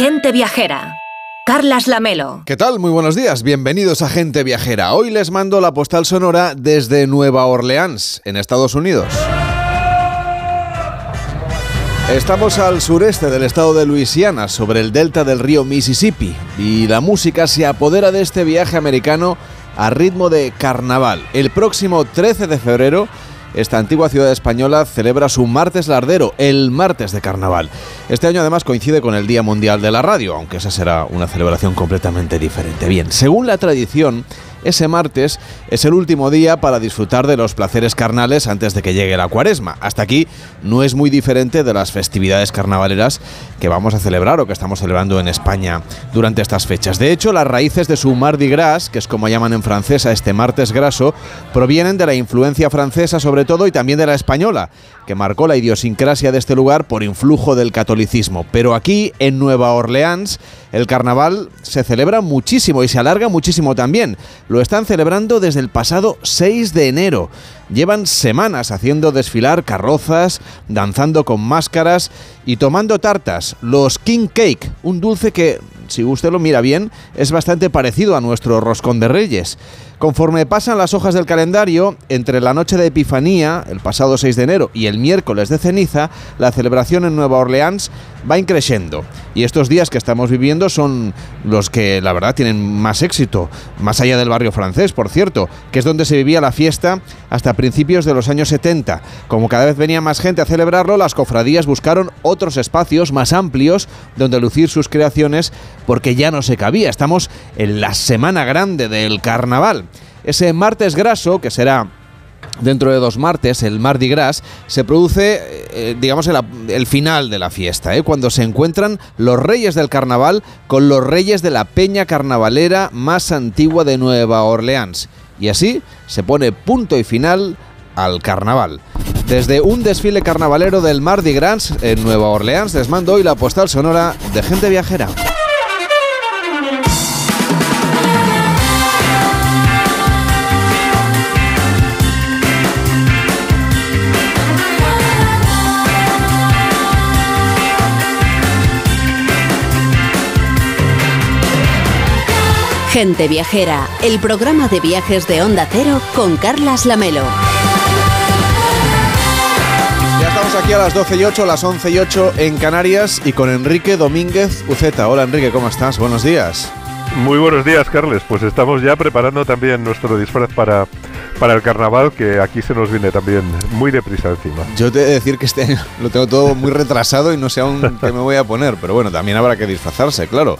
Gente Viajera. Carlas Lamelo. ¿Qué tal? Muy buenos días. Bienvenidos a Gente Viajera. Hoy les mando la postal sonora desde Nueva Orleans, en Estados Unidos. Estamos al sureste del estado de Luisiana, sobre el delta del río Mississippi, y la música se apodera de este viaje americano a ritmo de carnaval. El próximo 13 de febrero esta antigua ciudad española celebra su martes lardero, el martes de carnaval. Este año además coincide con el Día Mundial de la Radio, aunque esa será una celebración completamente diferente. Bien, según la tradición, ese martes es el último día para disfrutar de los placeres carnales antes de que llegue la cuaresma. Hasta aquí no es muy diferente de las festividades carnavaleras que vamos a celebrar o que estamos celebrando en España durante estas fechas. De hecho, las raíces de su Mardi Gras, que es como llaman en francés a este martes graso, provienen de la influencia francesa sobre todo y también de la española, que marcó la idiosincrasia de este lugar por influjo del catolicismo. Pero aquí, en Nueva Orleans, el carnaval se celebra muchísimo y se alarga muchísimo también. Lo están celebrando desde el pasado 6 de enero. Llevan semanas haciendo desfilar carrozas, danzando con máscaras y tomando tartas. Los King Cake, un dulce que, si usted lo mira bien, es bastante parecido a nuestro roscón de reyes. Conforme pasan las hojas del calendario, entre la noche de Epifanía, el pasado 6 de enero, y el miércoles de ceniza, la celebración en Nueva Orleans va increciendo. Y estos días que estamos viviendo son los que, la verdad, tienen más éxito, más allá del barrio francés, por cierto, que es donde se vivía la fiesta hasta principios de los años 70. Como cada vez venía más gente a celebrarlo, las cofradías buscaron otros espacios más amplios donde lucir sus creaciones porque ya no se cabía. Estamos en la semana grande del carnaval. Ese martes graso, que será dentro de dos martes, el Mardi Gras, se produce, eh, digamos, el, final de la fiesta, ¿eh? cuando se encuentran los reyes del carnaval con los reyes de la peña carnavalera más antigua de Nueva Orleans. Y así se pone punto y final al carnaval. Desde un desfile carnavalero del Mardi Gras en Nueva Orleans, les mando hoy la postal sonora de gente viajera. Gente Viajera, el programa de viajes de Onda Cero con Carlas Lamelo. Ya estamos aquí a las 12 y 8, las 11 y 8 en Canarias y con Enrique Domínguez Uceta. Hola Enrique, ¿cómo estás? Buenos días. Muy buenos días, Carles. Pues estamos ya preparando también nuestro disfraz para para el carnaval, que aquí se nos viene también muy deprisa encima. Yo te he de decir que este año lo tengo todo muy retrasado y no sé aún qué me voy a poner, pero bueno, también habrá que disfrazarse, claro.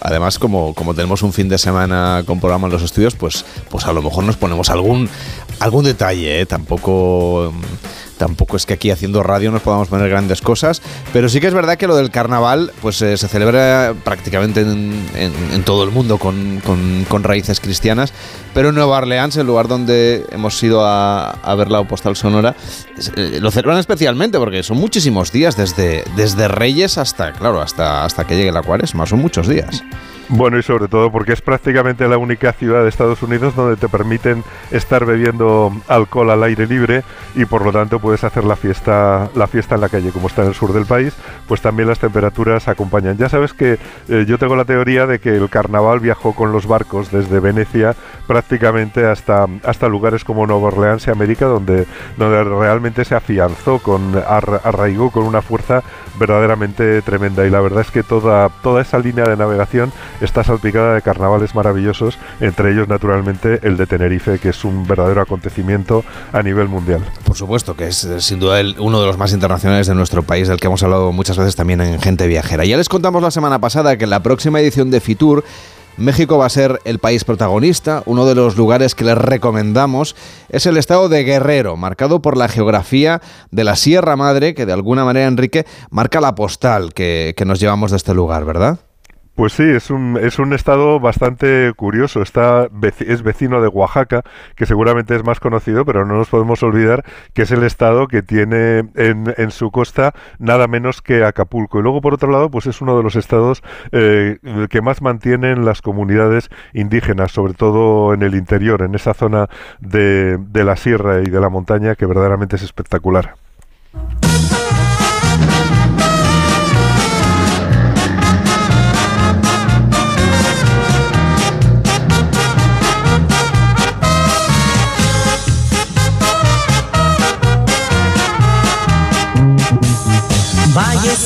Además, como, como tenemos un fin de semana con programa en los estudios, pues, pues a lo mejor nos ponemos algún, algún detalle, ¿eh? Tampoco tampoco es que aquí haciendo radio nos podamos poner grandes cosas, pero sí que es verdad que lo del carnaval pues eh, se celebra prácticamente en, todo el mundo con, raíces cristianas, pero en Nueva Orleans, el lugar donde hemos ido a, ver la postal sonora, eh, lo celebran especialmente porque son muchísimos días, desde, desde Reyes hasta, claro, hasta, hasta que llegue la cuaresma, son muchos días. Bueno, y sobre todo porque es prácticamente la única ciudad de Estados Unidos donde te permiten estar bebiendo alcohol al aire libre y por lo tanto puedes hacer la fiesta, la fiesta en la calle, como está en el sur del país, pues también las temperaturas acompañan. Ya sabes que eh, yo tengo la teoría de que el carnaval viajó con los barcos desde Venecia prácticamente hasta, hasta lugares como Nueva Orleans y América, donde, donde realmente se afianzó, con, arraigó con una fuerza verdaderamente tremenda. Y la verdad es que toda, toda esa línea de navegación está salpicada de carnavales maravillosos, entre ellos naturalmente el de Tenerife, que es un verdadero acontecimiento a nivel mundial. Por supuesto, que es sin duda uno de los más internacionales de nuestro país, del que hemos hablado muchas veces también en Gente Viajera. Ya les contamos la semana pasada que en la próxima edición de Fitur México va a ser el país protagonista. Uno de los lugares que les recomendamos es el estado de Guerrero, marcado por la geografía de la Sierra Madre, que de alguna manera, Enrique, marca la postal que, que nos llevamos de este lugar, ¿verdad? Pues sí, es un, es un estado bastante curioso. Está, es vecino de Oaxaca, que seguramente es más conocido, pero no nos podemos olvidar que es el estado que tiene en, en su costa nada menos que Acapulco. Y luego, por otro lado, pues es uno de los estados eh, que más mantienen las comunidades indígenas, sobre todo en el interior, en esa zona de, de la sierra y de la montaña, que verdaderamente es espectacular.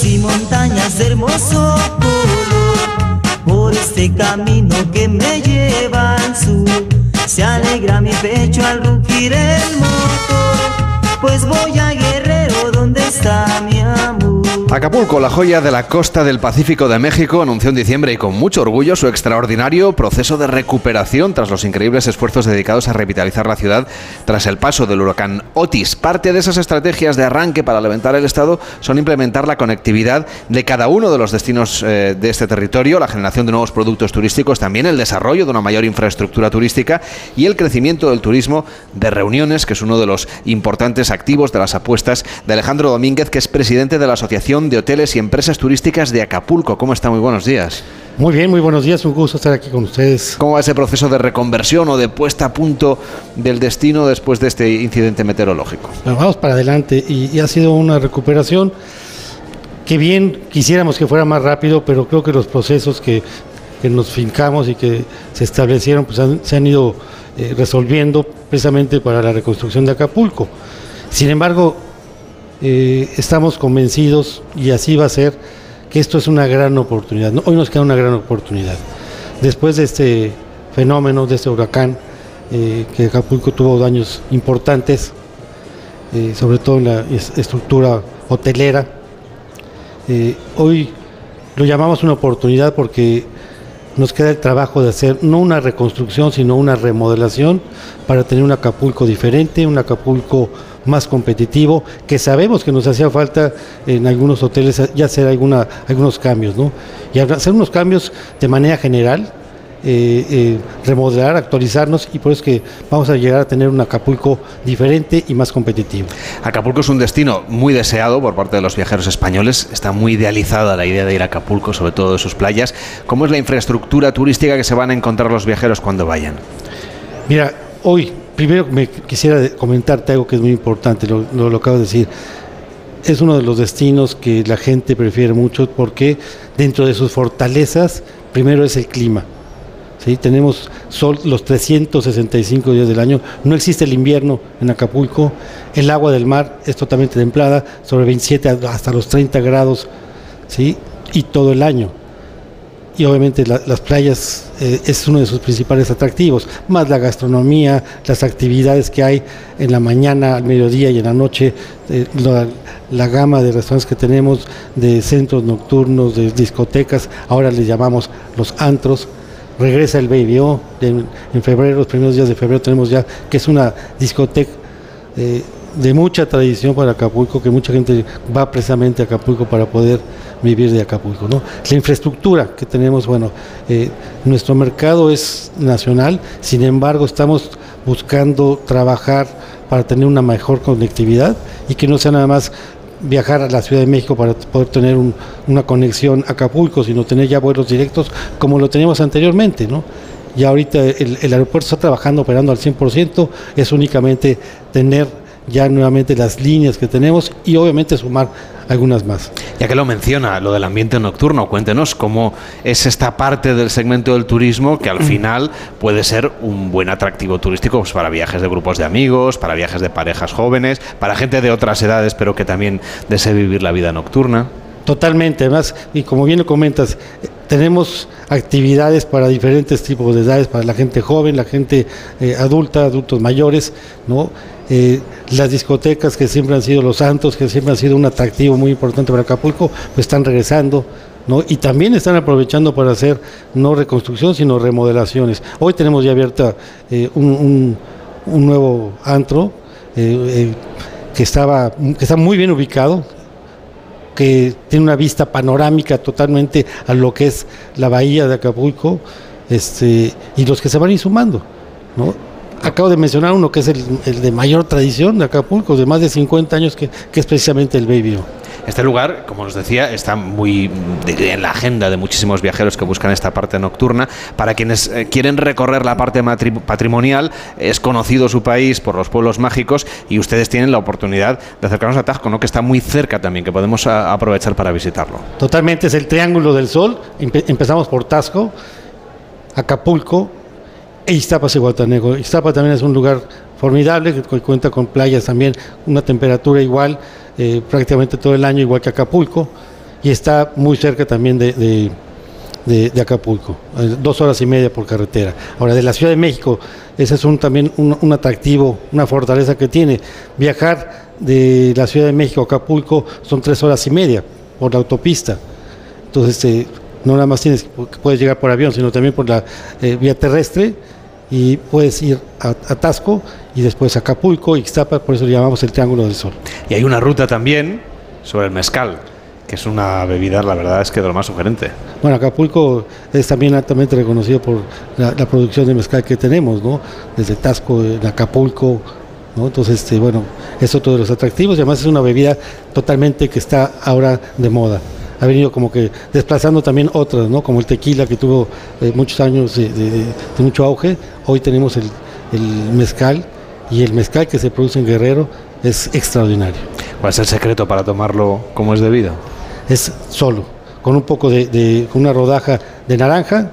Y montañas de hermoso color, por este camino que me lleva al sur, se alegra mi pecho al rugir el motor, pues voy a Guerrero donde está mi amor. Acapulco, la joya de la costa del Pacífico de México, anunció en diciembre y con mucho orgullo su extraordinario proceso de recuperación tras los increíbles esfuerzos dedicados a revitalizar la ciudad tras el paso del huracán Otis. Parte de esas estrategias de arranque para levantar el Estado son implementar la conectividad de cada uno de los destinos eh, de este territorio, la generación de nuevos productos turísticos, también el desarrollo de una mayor infraestructura turística y el crecimiento del turismo de reuniones, que es uno de los importantes activos de las apuestas de Alejandro Domínguez, que es presidente de la Asociación de Hoteles y Empresas Turísticas de Acapulco. ¿Cómo está? Muy buenos días. Muy bien, muy buenos días, un gusto estar aquí con ustedes. ¿Cómo va ese proceso de reconversión o de puesta a punto del destino después de este incidente meteorológico? vamos para adelante y, ha sido una recuperación que bien quisiéramos que fuera más rápido, pero creo que los procesos que, nos fincamos y que se establecieron pues se han ido eh, resolviendo precisamente para la reconstrucción de Acapulco. Sin embargo, eh, estamos convencidos, y así va a ser, que esto es una gran oportunidad. Hoy nos queda una gran oportunidad. Después de este fenómeno, de este huracán, eh, que Acapulco tuvo daños importantes, eh, sobre todo en la estructura hotelera, hoy lo llamamos una oportunidad porque nos queda el trabajo de hacer no una reconstrucción, sino una remodelación para tener un Acapulco diferente, un Acapulco más competitivo, que sabemos que nos hacía falta en algunos hoteles ya hacer alguna, algunos cambios, ¿no? Y hacer unos cambios de manera general, eh, eh, remodelar, actualizarnos y por eso es que vamos a llegar a tener un Acapulco diferente y más competitivo. Acapulco es un destino muy deseado por parte de los viajeros españoles, está muy idealizada la idea de ir a Acapulco, sobre todo de sus playas. ¿Cómo es la infraestructura turística que se van a encontrar los viajeros cuando vayan? Mira, hoy primero me quisiera comentarte algo que es muy importante, lo, lo, acabo de decir. Es uno de los destinos que la gente prefiere mucho porque dentro de sus fortalezas, primero es el clima. ¿sí? Tenemos sol los 365 días del año, no existe el invierno en Acapulco, el agua del mar es totalmente templada, sobre 27 hasta los 30 grados, ¿sí? y todo el año y obviamente las playas eh, es uno de sus principales atractivos, más la gastronomía, las actividades que hay en la mañana, al mediodía y en la noche, eh, la, gama de restaurantes que tenemos, de centros nocturnos, de discotecas, ahora les llamamos los antros. Regresa el Baby O, en, febrero, los primeros días de febrero tenemos ya, que es una discoteca eh, de mucha tradición para Acapulco, que mucha gente va precisamente a Acapulco para poder vivir de Acapulco. ¿no? La infraestructura que tenemos, bueno, eh, nuestro mercado es nacional, sin embargo estamos buscando trabajar para tener una mejor conectividad y que no sea nada más viajar a la Ciudad de México para poder tener una conexión a Acapulco, sino tener ya vuelos directos como lo teníamos anteriormente, ¿no? Ya ahorita el, el aeropuerto está trabajando, operando al 100%, es únicamente tener ya nuevamente las líneas que tenemos y obviamente sumar algunas más. Ya que lo menciona, lo del ambiente nocturno, cuéntenos cómo es esta parte del segmento del turismo que al final puede ser un buen atractivo turístico pues, para viajes de grupos de amigos, para viajes de parejas jóvenes, para gente de otras edades, pero que también desee vivir la vida nocturna. Totalmente, además, y como bien lo comentas, tenemos actividades para diferentes tipos de edades, para la gente joven, la gente eh, adulta, adultos mayores, ¿no? Eh, las discotecas que siempre han sido los santos, que siempre han sido un atractivo muy importante para Acapulco, pues están regresando. ¿no? Y también están aprovechando para hacer no reconstrucción, sino remodelaciones. Hoy tenemos ya abierta eh, un, nuevo antro eh, que, estaba, que está muy bien ubicado, que tiene una vista panorámica totalmente a lo que es la bahía de Acapulco, este, y los que se van a ir sumando. ¿no? Acabo de mencionar uno que es el, de mayor tradición de Acapulco, de más de 50 años, que, es precisamente el Baby Este lugar, como os decía, está muy en la agenda de muchísimos viajeros que buscan esta parte nocturna. Para quienes eh, quieren recorrer la parte patrimonial, es conocido su país por los pueblos mágicos y ustedes tienen la oportunidad de acercarnos a Tajco, ¿no? que está muy cerca también, que podemos aprovechar para visitarlo. Totalmente, es el Triángulo del Sol. empezamos por Tasco, Acapulco, e Iztapa Iztapa también es un lugar formidable que cuenta con playas también, una temperatura igual, eh, prácticamente todo el año, igual que Acapulco, y está muy cerca también de, de, Acapulco, eh, dos horas y media por carretera. Ahora, de la Ciudad de México, ese es un, también un, atractivo, una fortaleza que tiene. Viajar de la Ciudad de México a Acapulco son tres horas y media por la autopista. Entonces, eh, no nada más tienes, puedes llegar por avión, sino también por la vía terrestre y puedes ir a, Tasco y después a Acapulco, Ixtapa, por eso le llamamos el Triángulo del Sol. Y hay una ruta también sobre el mezcal, que es una bebida, la verdad es que de lo más sugerente. Bueno, Acapulco es también altamente reconocido por la, producción de mezcal que tenemos, ¿no? Desde Tasco, en Acapulco, ¿no? Entonces, este, bueno, es otro de los atractivos y además es una bebida totalmente que está ahora de moda ha venido como que desplazando también otras, ¿no? Como el tequila que tuvo eh, muchos años de, mucho auge. Hoy tenemos el, mezcal y el mezcal que se produce en Guerrero es extraordinario. ¿Cuál es el secreto para tomarlo como es debido? Es solo, con un poco de, de una rodaja de naranja,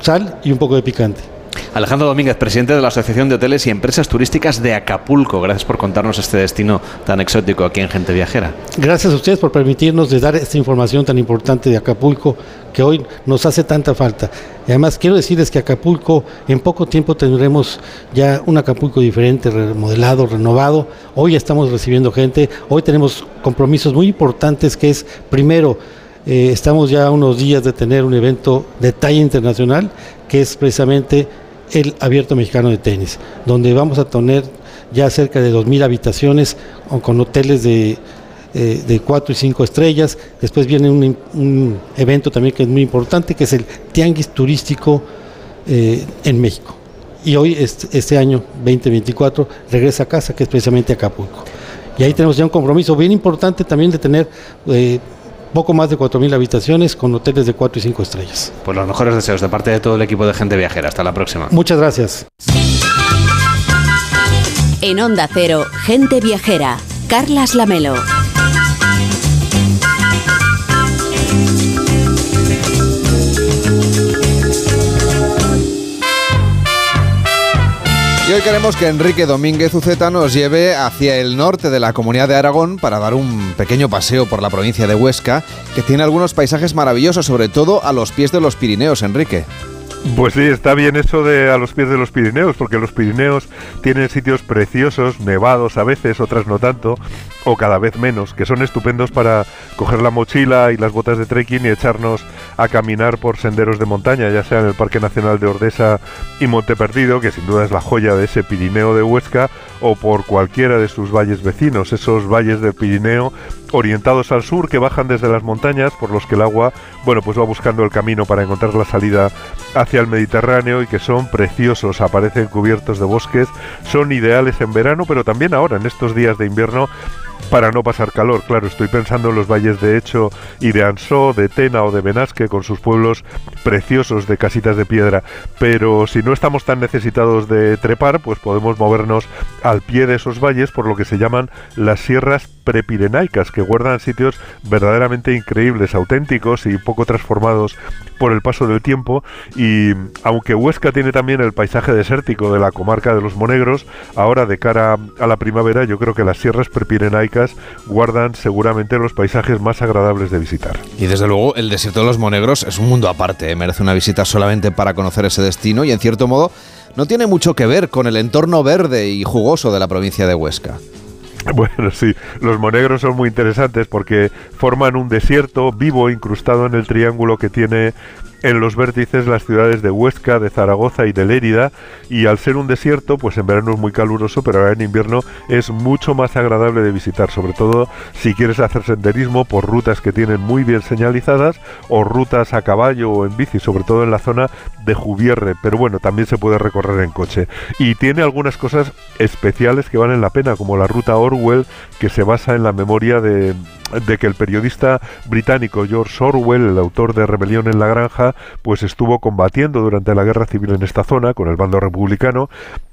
sal y un poco de picante. Alejandro Domínguez, presidente de la Asociación de Hoteles y Empresas Turísticas de Acapulco. Gracias por contarnos este destino tan exótico aquí en Gente Viajera. Gracias a ustedes por permitirnos de dar esta información tan importante de Acapulco que hoy nos hace tanta falta. Y además quiero decirles que Acapulco en poco tiempo tendremos ya un Acapulco diferente, remodelado, renovado. Hoy estamos recibiendo gente, hoy tenemos compromisos muy importantes que es primero eh, estamos ya a unos días de tener un evento de talla internacional que es precisamente el Abierto Mexicano de Tenis, donde vamos a tener ya cerca de 2.000 habitaciones con hoteles de, eh, de 4 y 5 estrellas. Después viene un, evento también que es muy importante, que es el Tianguis Turístico eh, en México. Y hoy, este, este, año 2024, regresa a casa, que es precisamente Acapulco. Y ahí tenemos ya un compromiso bien importante también de tener eh, poco más de 4.000 habitaciones con hoteles de 4 y 5 estrellas. Pues los mejores deseos de parte de todo el equipo de Gente Viajera. Hasta la próxima. Muchas gracias. En Onda Cero, Gente Viajera, Carlas Lamelo. Y hoy queremos que Enrique Domínguez Uceta nos lleve hacia el norte de la comunidad de Aragón para dar un pequeño paseo por la provincia de Huesca, que tiene algunos paisajes maravillosos, sobre todo a los pies de los Pirineos, Enrique. Pues sí, está bien eso de a los pies de los Pirineos, porque los Pirineos tienen sitios preciosos, nevados a veces, otras no tanto, o cada vez menos, que son estupendos para coger la mochila y las botas de trekking y echarnos a caminar por senderos de montaña, ya sea en el Parque Nacional de Ordesa y Monte Perdido, que sin duda es la joya de ese Pirineo de Huesca, o por cualquiera de sus valles vecinos, esos valles del Pirineo orientados al sur que bajan desde las montañas por los que el agua, bueno, pues va buscando el camino para encontrar la salida hacia el Mediterráneo y que son preciosos, aparecen cubiertos de bosques, son ideales en verano, pero también ahora en estos días de invierno para no pasar calor. Claro, estoy pensando en los valles de Hecho y de Ansó, de Tena o de Benasque, con sus pueblos preciosos de casitas de piedra. Pero si no estamos tan necesitados de trepar, pues podemos movernos al pie de esos valles por lo que se llaman las sierras prepirenaicas, que guardan sitios verdaderamente increíbles, auténticos y poco transformados por el paso del tiempo. Y aunque Huesca tiene también el paisaje desértico de la comarca de los Monegros, ahora de cara a la primavera yo creo que las sierras prepirenaicas guardan seguramente los paisajes más agradables de visitar. Y desde luego el desierto de los Monegros es un mundo aparte, ¿eh? merece una visita solamente para conocer ese destino y en cierto modo no tiene mucho que ver con el entorno verde y jugoso de la provincia de Huesca. Bueno, sí, los monegros son muy interesantes porque forman un desierto vivo incrustado en el triángulo que tiene en los vértices las ciudades de Huesca, de Zaragoza y de Lérida y al ser un desierto, pues en verano es muy caluroso, pero ahora en invierno es mucho más agradable de visitar, sobre todo si quieres hacer senderismo por rutas que tienen muy bien señalizadas o rutas a caballo o en bici, sobre todo en la zona de Jubierre, pero bueno, también se puede recorrer en coche. Y tiene algunas cosas especiales que valen la pena, como la ruta Orwell, que se basa en la memoria de, de que el periodista británico George Orwell, el autor de Rebelión en la Granja, pues estuvo combatiendo durante la guerra civil en esta zona con el bando republicano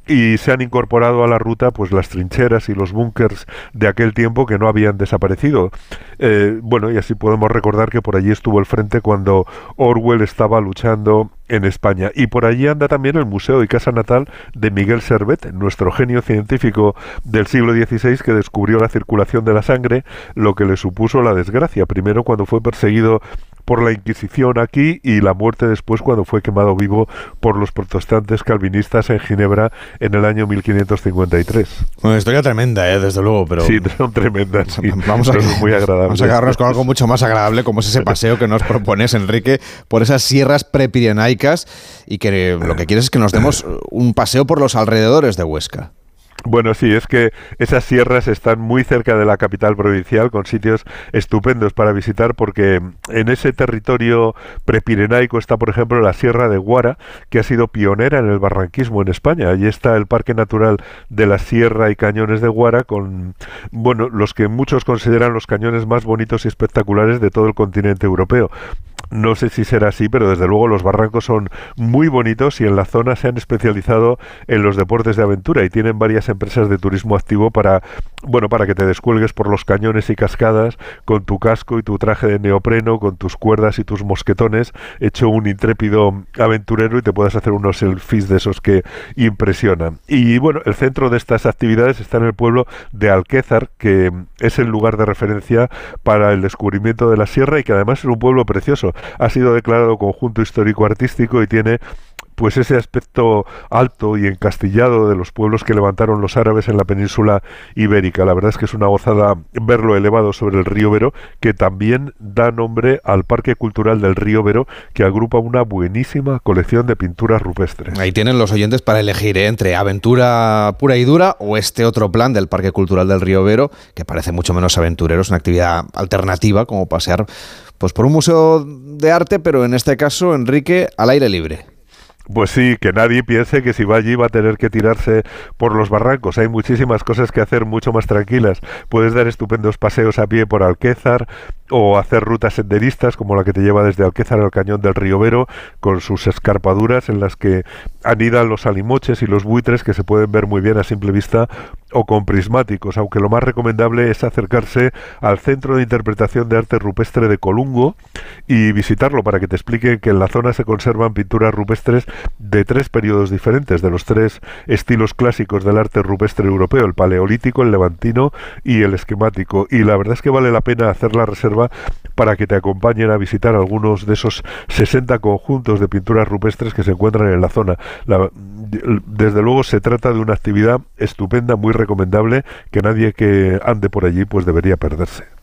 y se han incorporado a la ruta pues las trincheras y los búnkers de aquel tiempo que no habían desaparecido. Eh, bueno, y así podemos recordar que por allí estuvo el frente cuando Orwell estaba luchando en España. Y por allí anda también el museo y casa natal de Miguel Servet, nuestro genio científico del siglo XVI que descubrió la circulación de la sangre, lo que le supuso la desgracia, primero cuando fue perseguido por la Inquisición aquí y la muerte después cuando fue quemado vivo por los protestantes calvinistas en Ginebra en el año 1553. Una historia tremenda, ¿eh? desde luego, pero... Sí, son tremendas. Vamos, a, muy vamos a quedarnos con algo mucho más agradable como es ese paseo que nos propones, Enrique, por esas sierras y que lo que quieres es que nos demos un paseo por los alrededores de Huesca. Bueno, sí, es que esas sierras están muy cerca de la capital provincial, con sitios estupendos para visitar, porque en ese territorio prepirenaico está, por ejemplo, la Sierra de Guara, que ha sido pionera en el barranquismo en España. Allí está el Parque Natural de la Sierra y Cañones de Guara, con, bueno, los que muchos consideran los cañones más bonitos y espectaculares de todo el continente europeo. No sé si será así, pero desde luego los barrancos son muy bonitos y en la zona se han especializado en los deportes de aventura y tienen varias empresas de turismo activo para, bueno, para que te descuelgues por los cañones y cascadas con tu casco y tu traje de neopreno, con tus cuerdas y tus mosquetones, hecho un intrépido aventurero y te puedas hacer unos selfies de esos que impresionan. Y bueno, el centro de estas actividades está en el pueblo de Alquézar, que es el lugar de referencia para el descubrimiento de la sierra y que además es un pueblo precioso ha sido declarado conjunto histórico artístico y tiene pues ese aspecto alto y encastillado de los pueblos que levantaron los árabes en la península ibérica. La verdad es que es una gozada verlo elevado sobre el río Vero, que también da nombre al Parque Cultural del Río Vero, que agrupa una buenísima colección de pinturas rupestres. Ahí tienen los oyentes para elegir ¿eh? entre aventura pura y dura o este otro plan del Parque Cultural del Río Vero, que parece mucho menos aventurero, es una actividad alternativa como pasear pues por un museo de arte, pero en este caso, Enrique, al aire libre. Pues sí, que nadie piense que si va allí va a tener que tirarse por los barrancos. Hay muchísimas cosas que hacer mucho más tranquilas. Puedes dar estupendos paseos a pie por Alquézar, o hacer rutas senderistas como la que te lleva desde Alquézar al cañón del río Vero con sus escarpaduras en las que anidan los alimoches y los buitres que se pueden ver muy bien a simple vista o con prismáticos, aunque lo más recomendable es acercarse al Centro de Interpretación de Arte Rupestre de Colungo y visitarlo para que te expliquen que en la zona se conservan pinturas rupestres de tres periodos diferentes, de los tres estilos clásicos del arte rupestre europeo, el paleolítico, el levantino y el esquemático. Y la verdad es que vale la pena hacer la reserva para que te acompañen a visitar algunos de esos 60 conjuntos de pinturas rupestres que se encuentran en la zona. desde luego se trata de una actividad estupenda, muy recomendable, que nadie que ande por allí pues debería perderse.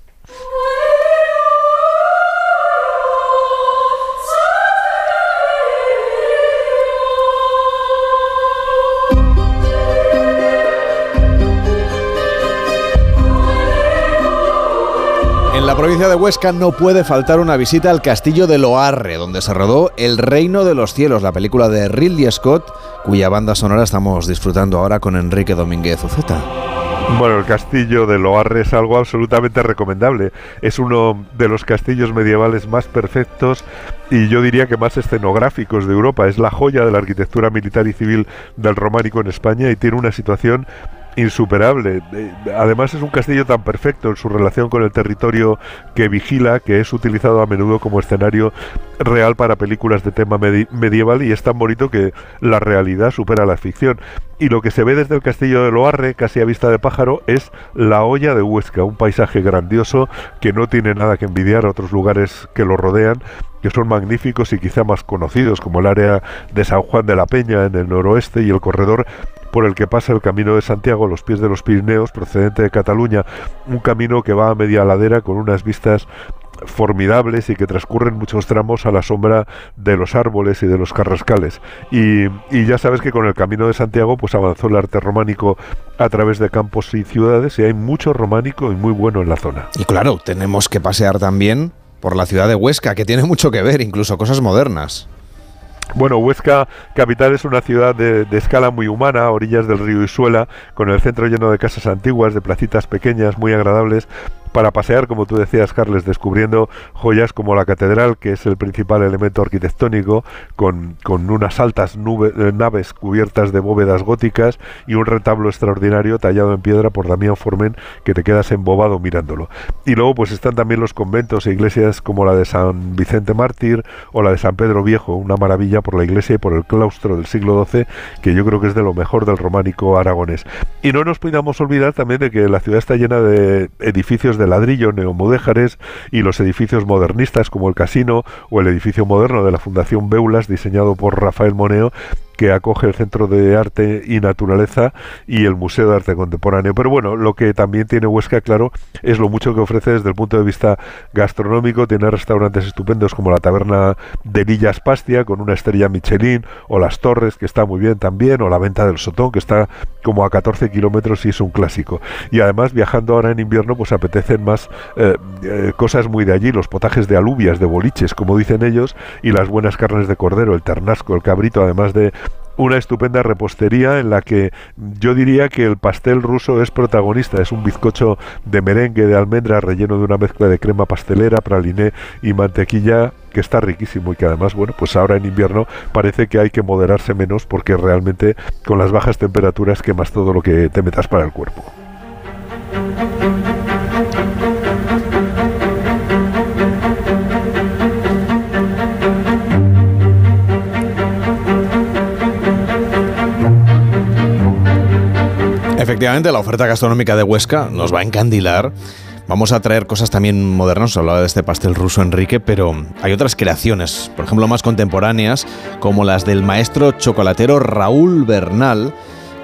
La provincia de Huesca no puede faltar una visita al castillo de Loarre, donde se rodó El Reino de los Cielos, la película de Ridley Scott, cuya banda sonora estamos disfrutando ahora con Enrique Domínguez Uceta. Bueno, el castillo de Loarre es algo absolutamente recomendable. Es uno de los castillos medievales más perfectos y yo diría que más escenográficos de Europa. Es la joya de la arquitectura militar y civil del románico en España y tiene una situación insuperable. Además es un castillo tan perfecto en su relación con el territorio que vigila que es utilizado a menudo como escenario real para películas de tema medieval y es tan bonito que la realidad supera la ficción. Y lo que se ve desde el castillo de Loarre, casi a vista de pájaro, es la olla de Huesca, un paisaje grandioso que no tiene nada que envidiar a otros lugares que lo rodean que son magníficos y quizá más conocidos, como el área de San Juan de la Peña en el noroeste y el corredor por el que pasa el Camino de Santiago a los pies de los Pirineos, procedente de Cataluña, un camino que va a media ladera con unas vistas formidables y que transcurren muchos tramos a la sombra de los árboles y de los carrascales. Y, y, ya sabes que con el Camino de Santiago pues avanzó el arte románico a través de campos y ciudades y hay mucho románico y muy bueno en la zona. Y claro, tenemos que pasear también por la ciudad de Huesca, que tiene mucho que ver, incluso cosas modernas. Bueno, Huesca capital es una ciudad de, escala muy humana, a orillas del río Isuela, con el centro lleno de casas antiguas, de placitas pequeñas, muy agradables, para pasear, como tú decías, Carles, descubriendo joyas como la catedral, que es el principal elemento arquitectónico, con, con unas altas eh, naves cubiertas de bóvedas góticas y un retablo extraordinario tallado en piedra por Damián Formen, que te quedas embobado mirándolo. Y luego pues están también los conventos e iglesias como la de San Vicente Mártir o la de San Pedro Viejo, una maravilla por la iglesia y por el claustro del siglo XII, que yo creo que es de lo mejor del románico aragonés. Y no nos podamos olvidar también de que la ciudad está llena de edificios de ladrillo neomudéjares y los edificios modernistas como el casino o el edificio moderno de la Fundación Beulas diseñado por Rafael Moneo que acoge el Centro de Arte y Naturaleza y el Museo de Arte Contemporáneo. Pero bueno, lo que también tiene Huesca, claro, es lo mucho que ofrece desde el punto de vista gastronómico. Tiene restaurantes estupendos como la Taberna de Villas Pastia, con una estrella Michelin, o Las Torres, que está muy bien también, o la Venta del Sotón, que está como a 14 kilómetros y es un clásico. Y además, viajando ahora en invierno, pues apetecen más eh, eh, cosas muy de allí, los potajes de alubias, de boliches, como dicen ellos, y las buenas carnes de cordero, el ternasco, el cabrito, además de una estupenda repostería en la que yo diría que el pastel ruso es protagonista. Es un bizcocho de merengue de almendra relleno de una mezcla de crema pastelera, praliné y mantequilla que está riquísimo y que además, bueno, pues ahora en invierno parece que hay que moderarse menos porque realmente con las bajas temperaturas quemas todo lo que te metas para el cuerpo. Efectivamente, la oferta gastronómica de Huesca nos va a encandilar. Vamos a traer cosas también modernas, hablaba de este pastel ruso Enrique, pero hay otras creaciones, por ejemplo más contemporáneas, como las del maestro chocolatero Raúl Bernal,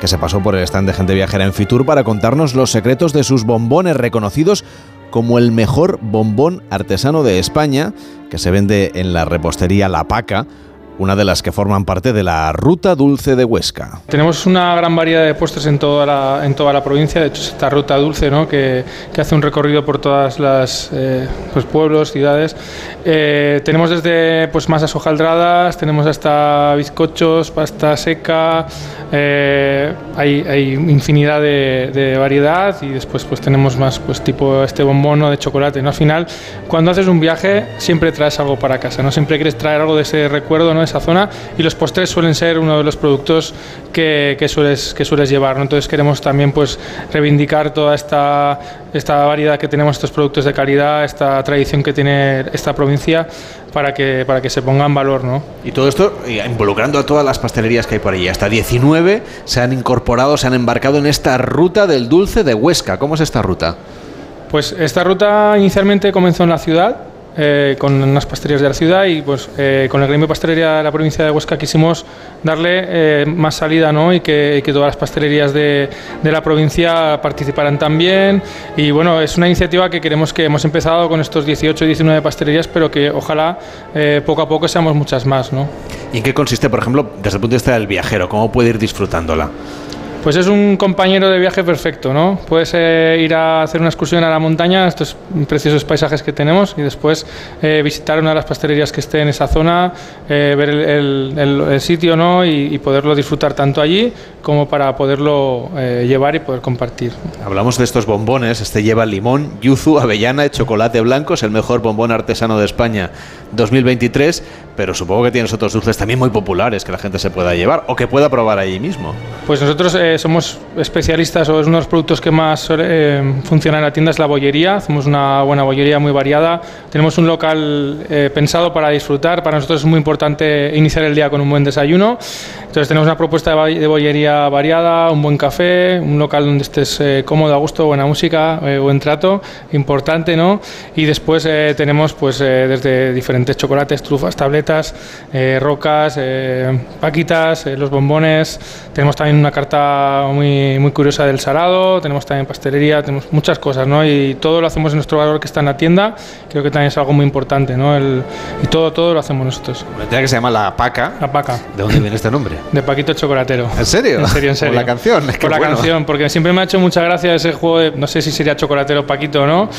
que se pasó por el stand de gente viajera en Fitur para contarnos los secretos de sus bombones reconocidos como el mejor bombón artesano de España, que se vende en la repostería La Paca, una de las que forman parte de la Ruta Dulce de Huesca. Tenemos una gran variedad de puestos en toda la, en toda la provincia, de hecho esta Ruta Dulce ¿no? que, que hace un recorrido por todas las eh, pues, pueblos, ciudades. Eh, tenemos desde pues, masas hojaldradas, tenemos hasta bizcochos, pasta seca, eh, hay, hay, infinidad de, variedad y después pues tenemos más pues tipo este bombón de chocolate. ¿no? Al final, cuando haces un viaje siempre traes algo para casa, ¿no? siempre quieres traer algo de ese recuerdo, ¿no? Esa zona y los postres suelen ser uno de los productos que, que sueles, que sueles llevar. ¿no? Entonces queremos también pues reivindicar toda esta, esta variedad que tenemos, estos productos de calidad, esta tradición que tiene esta provincia para que, para que se ponga en valor. ¿no? Y todo esto involucrando a todas las pastelerías que hay por ahí. Hasta 19 se han incorporado, se han embarcado en esta ruta del dulce de Huesca. ¿Cómo es esta ruta? Pues esta ruta inicialmente comenzó en la ciudad, eh, con unas pastelerías de la ciudad y pues eh, con el gremio pastelería de la provincia de Huesca quisimos darle eh, más salida ¿no? y, que, que, todas las pastelerías de, de, la provincia participaran también y bueno es una iniciativa que queremos que hemos empezado con estos 18 19 pastelerías pero que ojalá poco a poco seamos muchas más ¿no? ¿y en qué consiste por ejemplo desde el punto de vista del viajero cómo puede ir disfrutándola? Pues es un compañero de viaje perfecto, ¿no? Puedes eh, ir a hacer una excursión a la montaña, estos preciosos paisajes que tenemos, y después eh, visitar una de las pastelerías que esté en esa zona, eh, ver el, el, el, sitio, ¿no? Y, y, poderlo disfrutar tanto allí como para poderlo llevar y poder compartir. Hablamos de estos bombones, este lleva limón, yuzu, avellana y chocolate blanco, es el mejor bombón artesano de España 2023, pero supongo que tienes otros dulces también muy populares que la gente se pueda llevar o que pueda probar allí mismo. Pues nosotros eh, somos especialistas o es uno de los productos que más eh, funciona en la tienda es la bollería, hacemos una buena bollería muy variada, tenemos un local eh, pensado para disfrutar, para nosotros es muy importante iniciar el día con un buen desayuno, entonces tenemos una propuesta de bollería variada, un buen café, un local donde estés eh, cómodo, a gusto, buena música, eh, buen trato, importante, ¿no? Y después eh, tenemos pues desde diferentes chocolates, trufas, tabletas, rocas, paquitas, los bombones, tenemos también una carta muy, muy curiosa del salado, tenemos también pastelería, tenemos muchas cosas, ¿no? Y todo lo hacemos en nuestro valor que está en la tienda, creo que también es algo muy importante, ¿no? El, y todo, todo lo hacemos nosotros. Una tienda que se llama La Paca. La Paca. ¿De dónde viene este nombre? De Paquito Chocolatero. ¿En serio? En serio, en serio. Por la canción. Por la bueno. canción, porque siempre me ha hecho mucha gracia ese juego de, no sé si sería Chocolatero Paquito o no,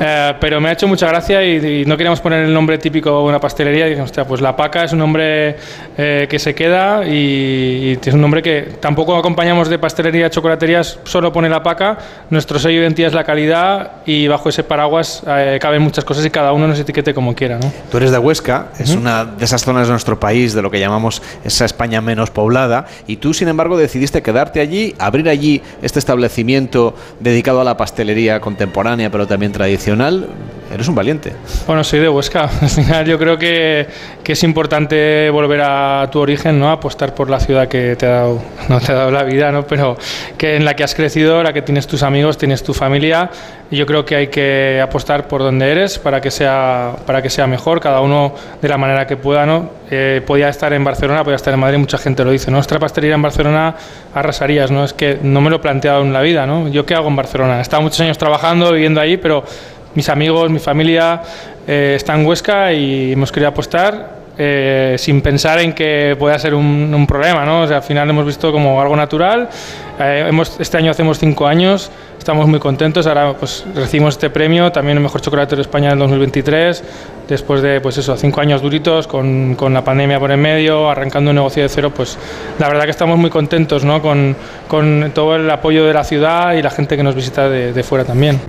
eh, pero me ha hecho mucha gracia y, y, no queríamos poner el nombre típico de una pastelería. Y dijimos, hostia, pues La Paca es un nombre eh, que se queda y, y, es un nombre que tampoco acompañamos hablamos de pastelería, chocolaterías, solo pone la paca. Nuestro sello de identidad es la calidad y bajo ese paraguas eh, caben muchas cosas y cada uno nos etiquete como quiera. ¿no? Tú eres de Huesca, es una de esas zonas de nuestro país, de lo que llamamos esa España menos poblada, y tú, sin embargo, decidiste quedarte allí, abrir allí este establecimiento dedicado a la pastelería contemporánea, pero también tradicional. Eres un valiente. Bueno, soy de Huesca. Al final yo creo que, que, es importante volver a tu origen, ¿no? Apostar por la ciudad que te ha dado, no te ha dado la vida, ¿no? Pero que en la que has crecido, la que tienes tus amigos, tienes tu familia. Y yo creo que hay que apostar por donde eres para que sea, para que sea mejor, cada uno de la manera que pueda, ¿no? Eh, podía estar en Barcelona, podía estar en Madrid, mucha gente lo dice, Nuestra pastelería en Barcelona arrasarías, ¿no? Es que no me lo he planteado en la vida, ¿no? ¿Yo qué hago en Barcelona? He estado muchos años trabajando, viviendo allí, pero mis amigos, mi familia eh, están en Huesca y hemos querido apostar eh, sin pensar en que pueda ser un, un, problema, ¿no? O sea, al final hemos visto como algo natural. Eh, hemos, este año hacemos cinco años, estamos muy contentos. Ahora pues recibimos este premio, también el mejor chocolate de España en el 2023, después de pues eso, cinco años duritos, con, con, la pandemia por en medio, arrancando un negocio de cero, pues la verdad que estamos muy contentos, ¿no? Con, con todo el apoyo de la ciudad y la gente que nos visita de, de fuera también.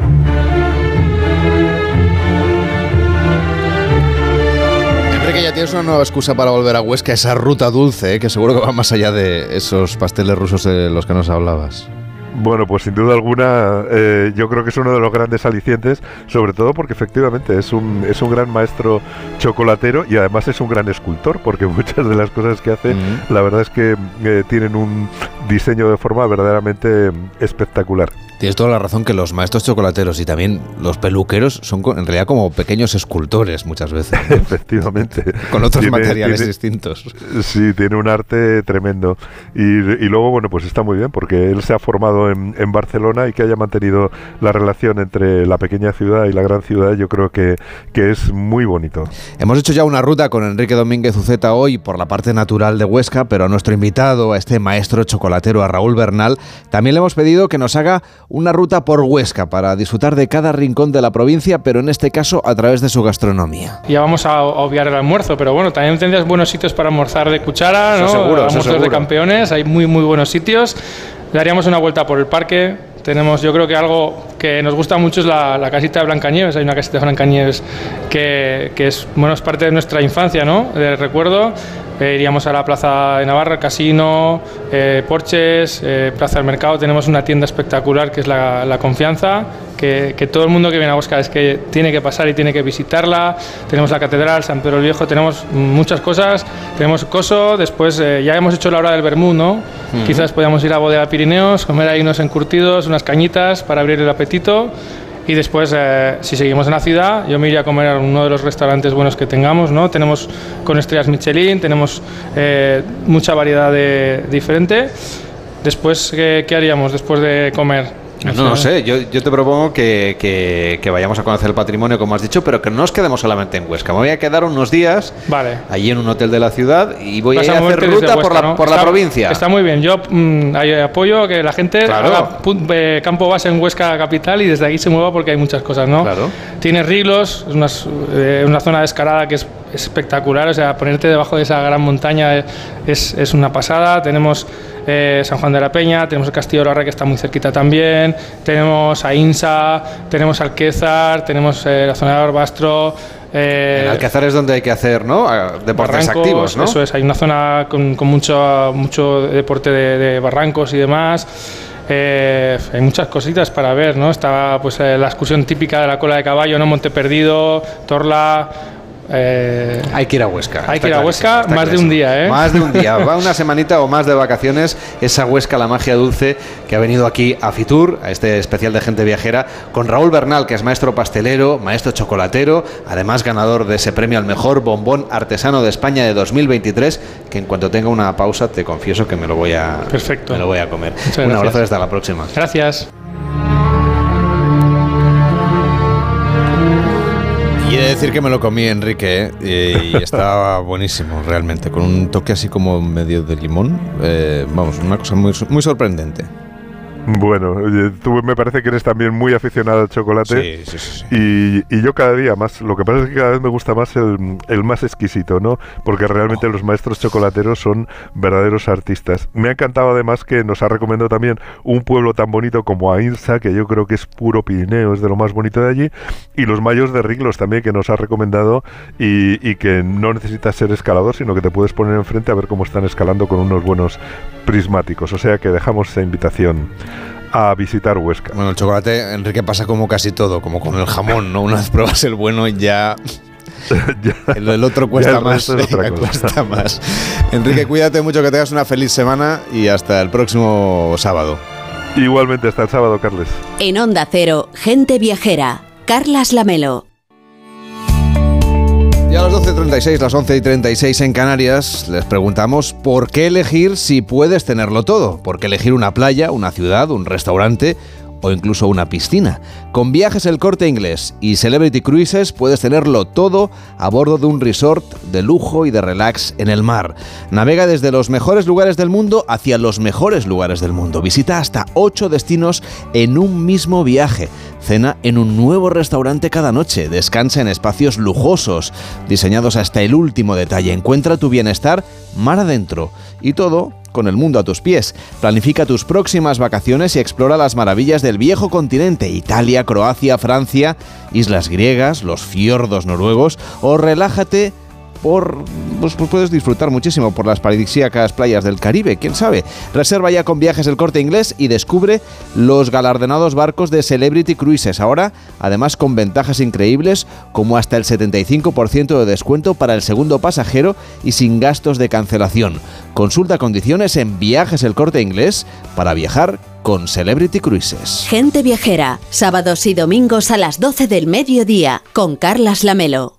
Tienes una nueva excusa para volver a Huesca, esa ruta dulce, ¿eh? que seguro que va más allá de esos pasteles rusos de los que nos hablabas. Bueno, pues sin duda alguna eh, yo creo que es uno de los grandes alicientes, sobre todo porque efectivamente es un, es un gran maestro chocolatero y además es un gran escultor, porque muchas de las cosas que hace, la verdad es que eh, tienen un diseño de forma verdaderamente espectacular. Tienes toda la razón que los maestros chocolateros y también los peluqueros son en realidad como pequeños escultores muchas veces. Efectivamente. Con otros tiene, materiales tiene, distintos. Sí, tiene un arte tremendo. Y, y, luego, bueno, pues está muy bien porque él se ha formado en, en, Barcelona y que haya mantenido la relación entre la pequeña ciudad y la gran ciudad, yo creo que, que es muy bonito. Hemos hecho ya una ruta con Enrique Domínguez Uceta hoy por la parte natural de Huesca, pero a nuestro invitado, a este maestro chocolatero, a Raúl Bernal, también le hemos pedido que nos haga una ruta por Huesca para disfrutar de cada rincón de la provincia, pero en este caso a través de su gastronomía. Ya vamos a obviar el almuerzo, pero bueno, también tendrías buenos sitios para almorzar de cuchara, eso ¿no? Seguro, Almuerzos seguro. de campeones, hay muy muy buenos sitios. Daríamos una vuelta por el parque. Tenemos, yo creo que algo que nos gusta mucho es la, la casita de Blancanieves. Hay una casita de Blancanieves que, que es, bueno, es parte de nuestra infancia, ¿no? De recuerdo. Eh, iríamos a la Plaza de Navarra, el Casino, eh, Porches, eh, Plaza del Mercado. Tenemos una tienda espectacular que es la, la Confianza, que, que, todo el mundo que viene a Huesca es que tiene que pasar y tiene que visitarla. Tenemos la Catedral, San Pedro el Viejo, tenemos muchas cosas. Tenemos Coso, después ya hemos hecho la hora del Bermú, ¿no? Quizás podamos ir a Bodega Pirineos, comer ahí unos encurtidos, unas cañitas para abrir el apetito. Y después, eh, si seguimos en la ciudad, yo me iría a comer a uno de los restaurantes buenos que tengamos, ¿no? Tenemos con estrellas Michelin, tenemos eh, mucha variedad de, diferente. Después, ¿qué, ¿qué, haríamos después de comer? No, no, no sé, yo, yo, te propongo que, que, que, vayamos a conocer el patrimonio, como has dicho, pero que no nos quedemos solamente en Huesca. Me voy a quedar unos días vale. allí en un hotel de la ciudad y voy a, ir a hacer ruta Huesca, por, la, ¿no? por está, la provincia. Está muy bien, yo mmm, apoyo que la gente claro. haga eh, campo base en Huesca capital y desde aquí se mueva porque hay muchas cosas, ¿no? Claro. Tiene Riglos, es una, eh, una zona de escalada que es espectacular, o sea, ponerte debajo de esa gran montaña es, es una pasada. Tenemos eh, San Juan de la Peña, tenemos el Castillo de Larra que está muy cerquita también, tenemos a Insa, tenemos Alquézar, tenemos eh, la zona de Barbastro. Eh, en Alcázar es donde hay que hacer ¿no? deportes barrancos, activos, ¿no? Eso es, hay una zona con, con mucho, mucho deporte de, de barrancos y demás. Eh, hay muchas cositas para ver, ¿no? Está pues eh, la excursión típica de la cola de caballo, ¿no? Monte Perdido, Torla. Eh, hay que ir a Huesca. Hay que ir a Huesca más de un día, ¿eh? Más de un día. Va una semanita o más de vacaciones. Esa Huesca, la magia dulce, que ha venido aquí a Fitur, a este especial de gente viajera, con Raúl Bernal, que es maestro pastelero, maestro chocolatero, además ganador de ese premio al mejor bombón artesano de España de 2023, que en cuanto tenga una pausa, te confieso que me lo voy a, Perfecto. Me lo voy a comer. Muchas un gracias. abrazo y hasta la próxima. Gracias. He de decir que me lo comí, Enrique, eh, y estaba buenísimo, realmente, con un toque así como medio de limón. Eh, vamos, una cosa muy, muy sorprendente. Bueno, tú me parece que eres también muy aficionado al chocolate. Sí, sí, sí. Y, y yo cada día más, lo que pasa es que cada vez me gusta más el, el más exquisito, ¿no? Porque realmente Oh. los maestros chocolateros son verdaderos artistas. Me ha encantado además que nos ha recomendado también un pueblo tan bonito como Ainsa, que yo creo que es puro Pirineo, es de lo más bonito de allí, y los mayos de Riglos también, que nos ha recomendado y, y que no necesitas ser escalador, sino que te puedes poner enfrente a ver cómo están escalando con unos buenos prismáticos. O sea que dejamos esa invitación a visitar Huesca. Bueno, el chocolate, Enrique, pasa como casi todo, como con el jamón, ¿no? Una vez pruebas el bueno ya... El, el otro cuesta Ya el más. resto es otra ya cosa. cuesta más. Enrique, cuídate mucho, que tengas una feliz semana y hasta el próximo sábado. Igualmente hasta el sábado, Carles. En Onda Cero, gente viajera. Carlas Lamelo. Y a las 12.36, las 11.36 en Canarias, les preguntamos por qué elegir si puedes tenerlo todo. ¿Por qué elegir una playa, una ciudad, un restaurante o incluso una piscina? Con viajes El Corte Inglés y Celebrity Cruises puedes tenerlo todo a bordo de un resort de lujo y de relax en el mar. Navega desde los mejores lugares del mundo hacia los mejores lugares del mundo. Visita hasta 8 destinos en un mismo viaje. Cena en un nuevo restaurante cada noche. Descansa en espacios lujosos, diseñados hasta el último detalle. Encuentra tu bienestar mar adentro. Y todo con el mundo a tus pies. Planifica tus próximas vacaciones y explora las maravillas del viejo continente, Italia, Croacia, Francia, islas griegas, los fiordos noruegos, o relájate por pues, pues puedes disfrutar muchísimo por las paradisíacas playas del Caribe, quién sabe. Reserva ya con viajes el corte inglés y descubre los galardonados barcos de Celebrity Cruises. Ahora, además con ventajas increíbles como hasta el 75% de descuento para el segundo pasajero y sin gastos de cancelación. Consulta condiciones en viajes el corte inglés para viajar con Celebrity Cruises. Gente viajera. Sábados y domingos a las 12 del mediodía. Con Carlas Lamelo.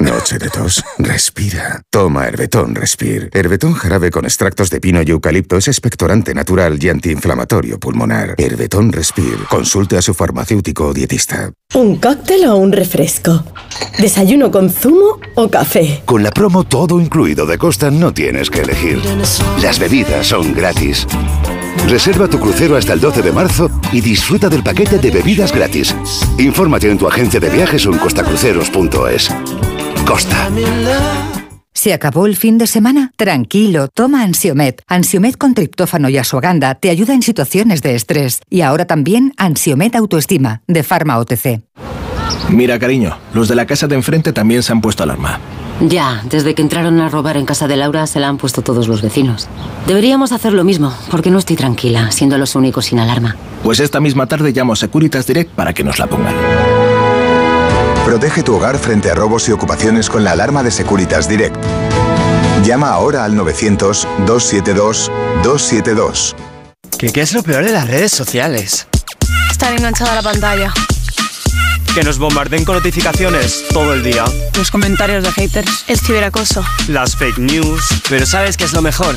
Noche de tos. Respira. Toma Herbetón Respir. Herbetón jarabe con extractos de pino y eucalipto es expectorante natural y antiinflamatorio pulmonar. Herbetón Respir. Consulte a su farmacéutico o dietista. ¿Un cóctel o un refresco? ¿Desayuno con zumo o café? Con la promo todo incluido de Costa no tienes que elegir. Las bebidas son gratis. Reserva tu crucero hasta el 12 de marzo y disfruta del paquete de bebidas gratis. Infórmate en tu agencia de viajes o en costacruceros.es. Costa. ¿Se acabó el fin de semana? Tranquilo, toma Ansiomet. Ansiomet con triptófano y asuaganda te ayuda en situaciones de estrés. Y ahora también Ansiomet Autoestima, de Pharma OTC. Mira, cariño, los de la casa de enfrente también se han puesto alarma. Ya, desde que entraron a robar en casa de Laura se la han puesto todos los vecinos. Deberíamos hacer lo mismo, porque no estoy tranquila, siendo los únicos sin alarma. Pues esta misma tarde llamo a Securitas Direct para que nos la pongan. Protege tu hogar frente a robos y ocupaciones con la alarma de Securitas Direct. Llama ahora al 900-272-272. ¿Qué, ¿Qué es lo peor de las redes sociales? Estar enganchada a la pantalla. Que nos bombarden con notificaciones todo el día. Los comentarios de haters. El ciberacoso. Las fake news. Pero ¿sabes qué es lo mejor?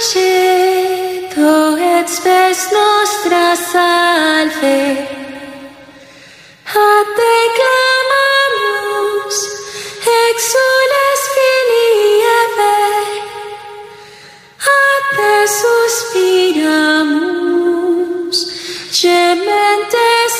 cedo et spes nostra salve. A te clamamus, exules filii Eve, a te suspiramus, gementes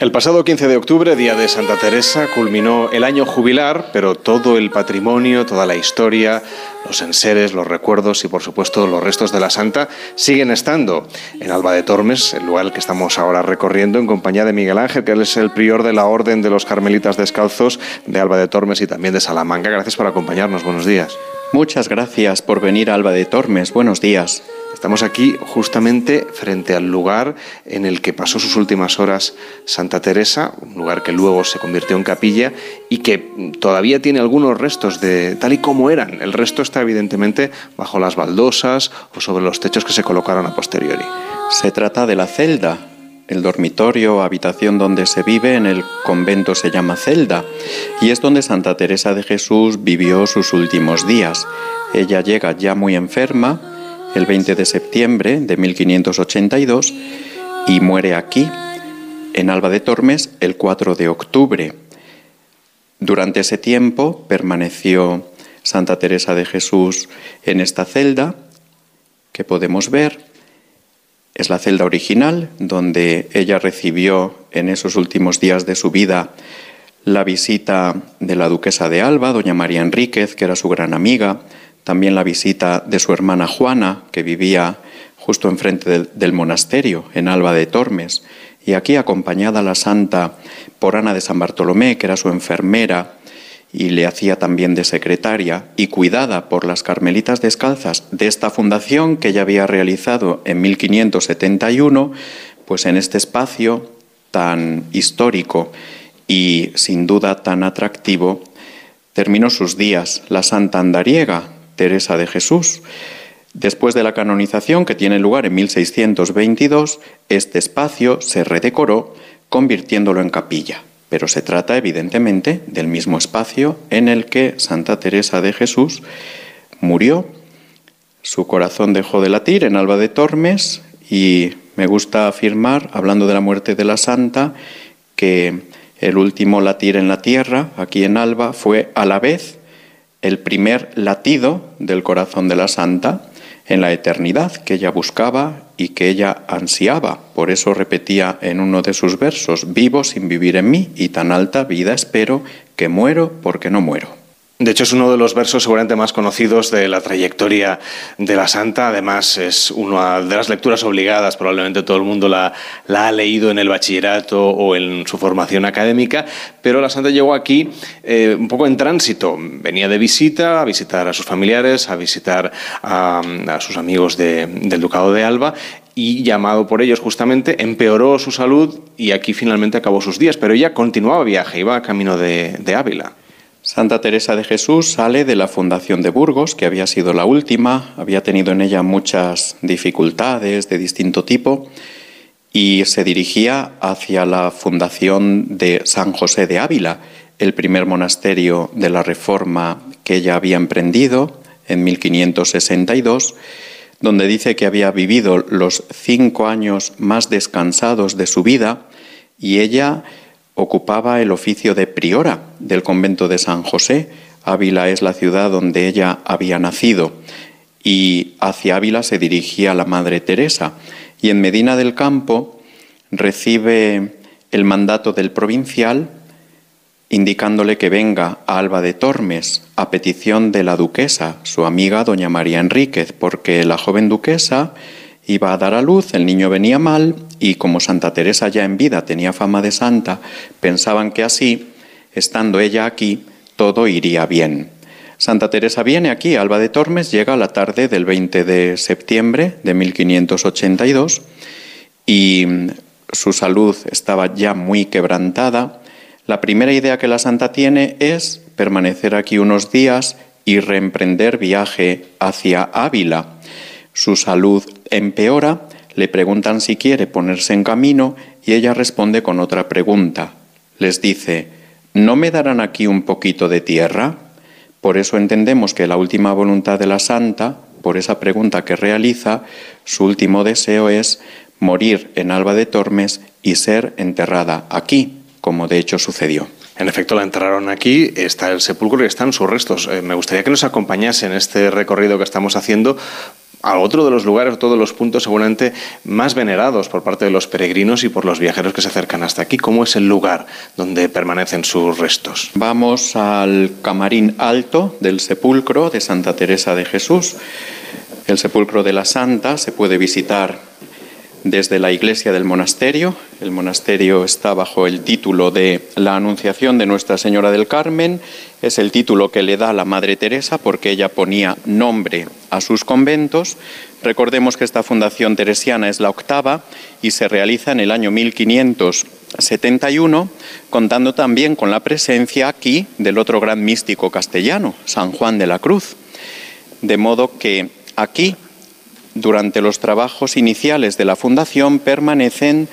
El pasado 15 de octubre, día de Santa Teresa, culminó el año jubilar, pero todo el patrimonio, toda la historia, los enseres, los recuerdos y por supuesto los restos de la santa siguen estando en Alba de Tormes, el lugar que estamos ahora recorriendo en compañía de Miguel Ángel, que es el prior de la Orden de los Carmelitas Descalzos de Alba de Tormes y también de Salamanca. Gracias por acompañarnos. Buenos días. Muchas gracias por venir a Alba de Tormes. Buenos días. Estamos aquí justamente frente al lugar en el que pasó sus últimas horas Santa Teresa, un lugar que luego se convirtió en capilla y que todavía tiene algunos restos de tal y como eran. El resto está evidentemente bajo las baldosas o sobre los techos que se colocaron a posteriori. Se trata de la celda. El dormitorio o habitación donde se vive en el convento se llama celda y es donde Santa Teresa de Jesús vivió sus últimos días. Ella llega ya muy enferma el 20 de septiembre de 1582 y muere aquí, en Alba de Tormes, el 4 de octubre. Durante ese tiempo permaneció Santa Teresa de Jesús en esta celda que podemos ver. Es la celda original donde ella recibió en esos últimos días de su vida la visita de la duquesa de Alba, doña María Enríquez, que era su gran amiga, también la visita de su hermana Juana, que vivía justo enfrente del, del, monasterio, en Alba de Tormes, y aquí acompañada la santa por Ana de San Bartolomé, que era su enfermera y le hacía también de secretaria, y cuidada por las carmelitas descalzas de esta fundación que ella había realizado en 1571, pues en este espacio tan histórico y sin duda tan atractivo, terminó sus días la santa andariega, Teresa de Jesús. Después de la canonización, que tiene lugar en 1622, este espacio se redecoró convirtiéndolo en capilla. Pero se trata evidentemente del mismo espacio en el que Santa Teresa de Jesús murió. Su corazón dejó de latir en Alba de Tormes y me gusta afirmar, hablando de la muerte de la santa, que el último latir en la tierra, aquí en Alba, fue a la vez el primer latido del corazón de la santa en la eternidad que ella buscaba y que ella ansiaba. Por eso repetía en uno de sus versos, vivo sin vivir en mí y tan alta vida espero que muero porque no muero. De hecho, es uno de los versos seguramente más conocidos de la trayectoria de la Santa. Además, es una de las lecturas obligadas. Probablemente todo el mundo la, ha leído en el bachillerato o en su formación académica. Pero la Santa llegó aquí eh, un poco en tránsito. Venía de visita, a visitar a sus familiares, a visitar a, sus amigos de, del Ducado de Alba y llamado por ellos justamente empeoró su salud y aquí finalmente acabó sus días. Pero ella continuaba viaje, iba camino de Ávila. Santa Teresa de Jesús sale de la Fundación de Burgos, que había sido la última, había tenido en ella muchas dificultades de distinto tipo, y se dirigía hacia la Fundación de San José de Ávila, el primer monasterio de la Reforma que ella había emprendido en 1562, donde dice que había vivido los cinco años más descansados de su vida, y ella ocupaba el oficio de priora del convento de San José. Ávila es la ciudad donde ella había nacido y hacia Ávila se dirigía la Madre Teresa. Y en Medina del Campo recibe el mandato del provincial indicándole que venga a Alba de Tormes a petición de la duquesa, su amiga doña María Enríquez, porque la joven duquesa iba a dar a luz, el niño venía mal y como Santa Teresa ya en vida tenía fama de santa, pensaban que así, estando ella aquí, todo iría bien. Santa Teresa viene aquí, Alba de Tormes, llega a la tarde del 20 de septiembre de 1582 y su salud estaba ya muy quebrantada. La primera idea que la santa tiene es permanecer aquí unos días y reemprender viaje hacia Ávila. Su salud empeora, le preguntan si quiere ponerse en camino y ella responde con otra pregunta. Les dice, ¿no me darán aquí un poquito de tierra? Por eso entendemos que la última voluntad de la santa, por esa pregunta que realiza, su último deseo es morir en Alba de Tormes y ser enterrada aquí, como de hecho sucedió. En efecto, la enterraron aquí, está el sepulcro y están sus restos. Eh, me gustaría que nos acompañase en este recorrido que estamos haciendo a otro de los lugares, todos los puntos seguramente más venerados por parte de los peregrinos y por los viajeros que se acercan hasta aquí. ¿Cómo es el lugar donde permanecen sus restos? Vamos al camarín alto del sepulcro de Santa Teresa de Jesús. El sepulcro de la Santa se puede visitar desde la iglesia del monasterio. El monasterio está bajo el título de La Anunciación de Nuestra Señora del Carmen. Es el título que le da la Madre Teresa porque ella ponía nombre a sus conventos. Recordemos que esta fundación teresiana es la octava y se realiza en el año 1571, contando también con la presencia aquí del otro gran místico castellano, San Juan de la Cruz. De modo que aquí durante los trabajos iniciales de la fundación permanecen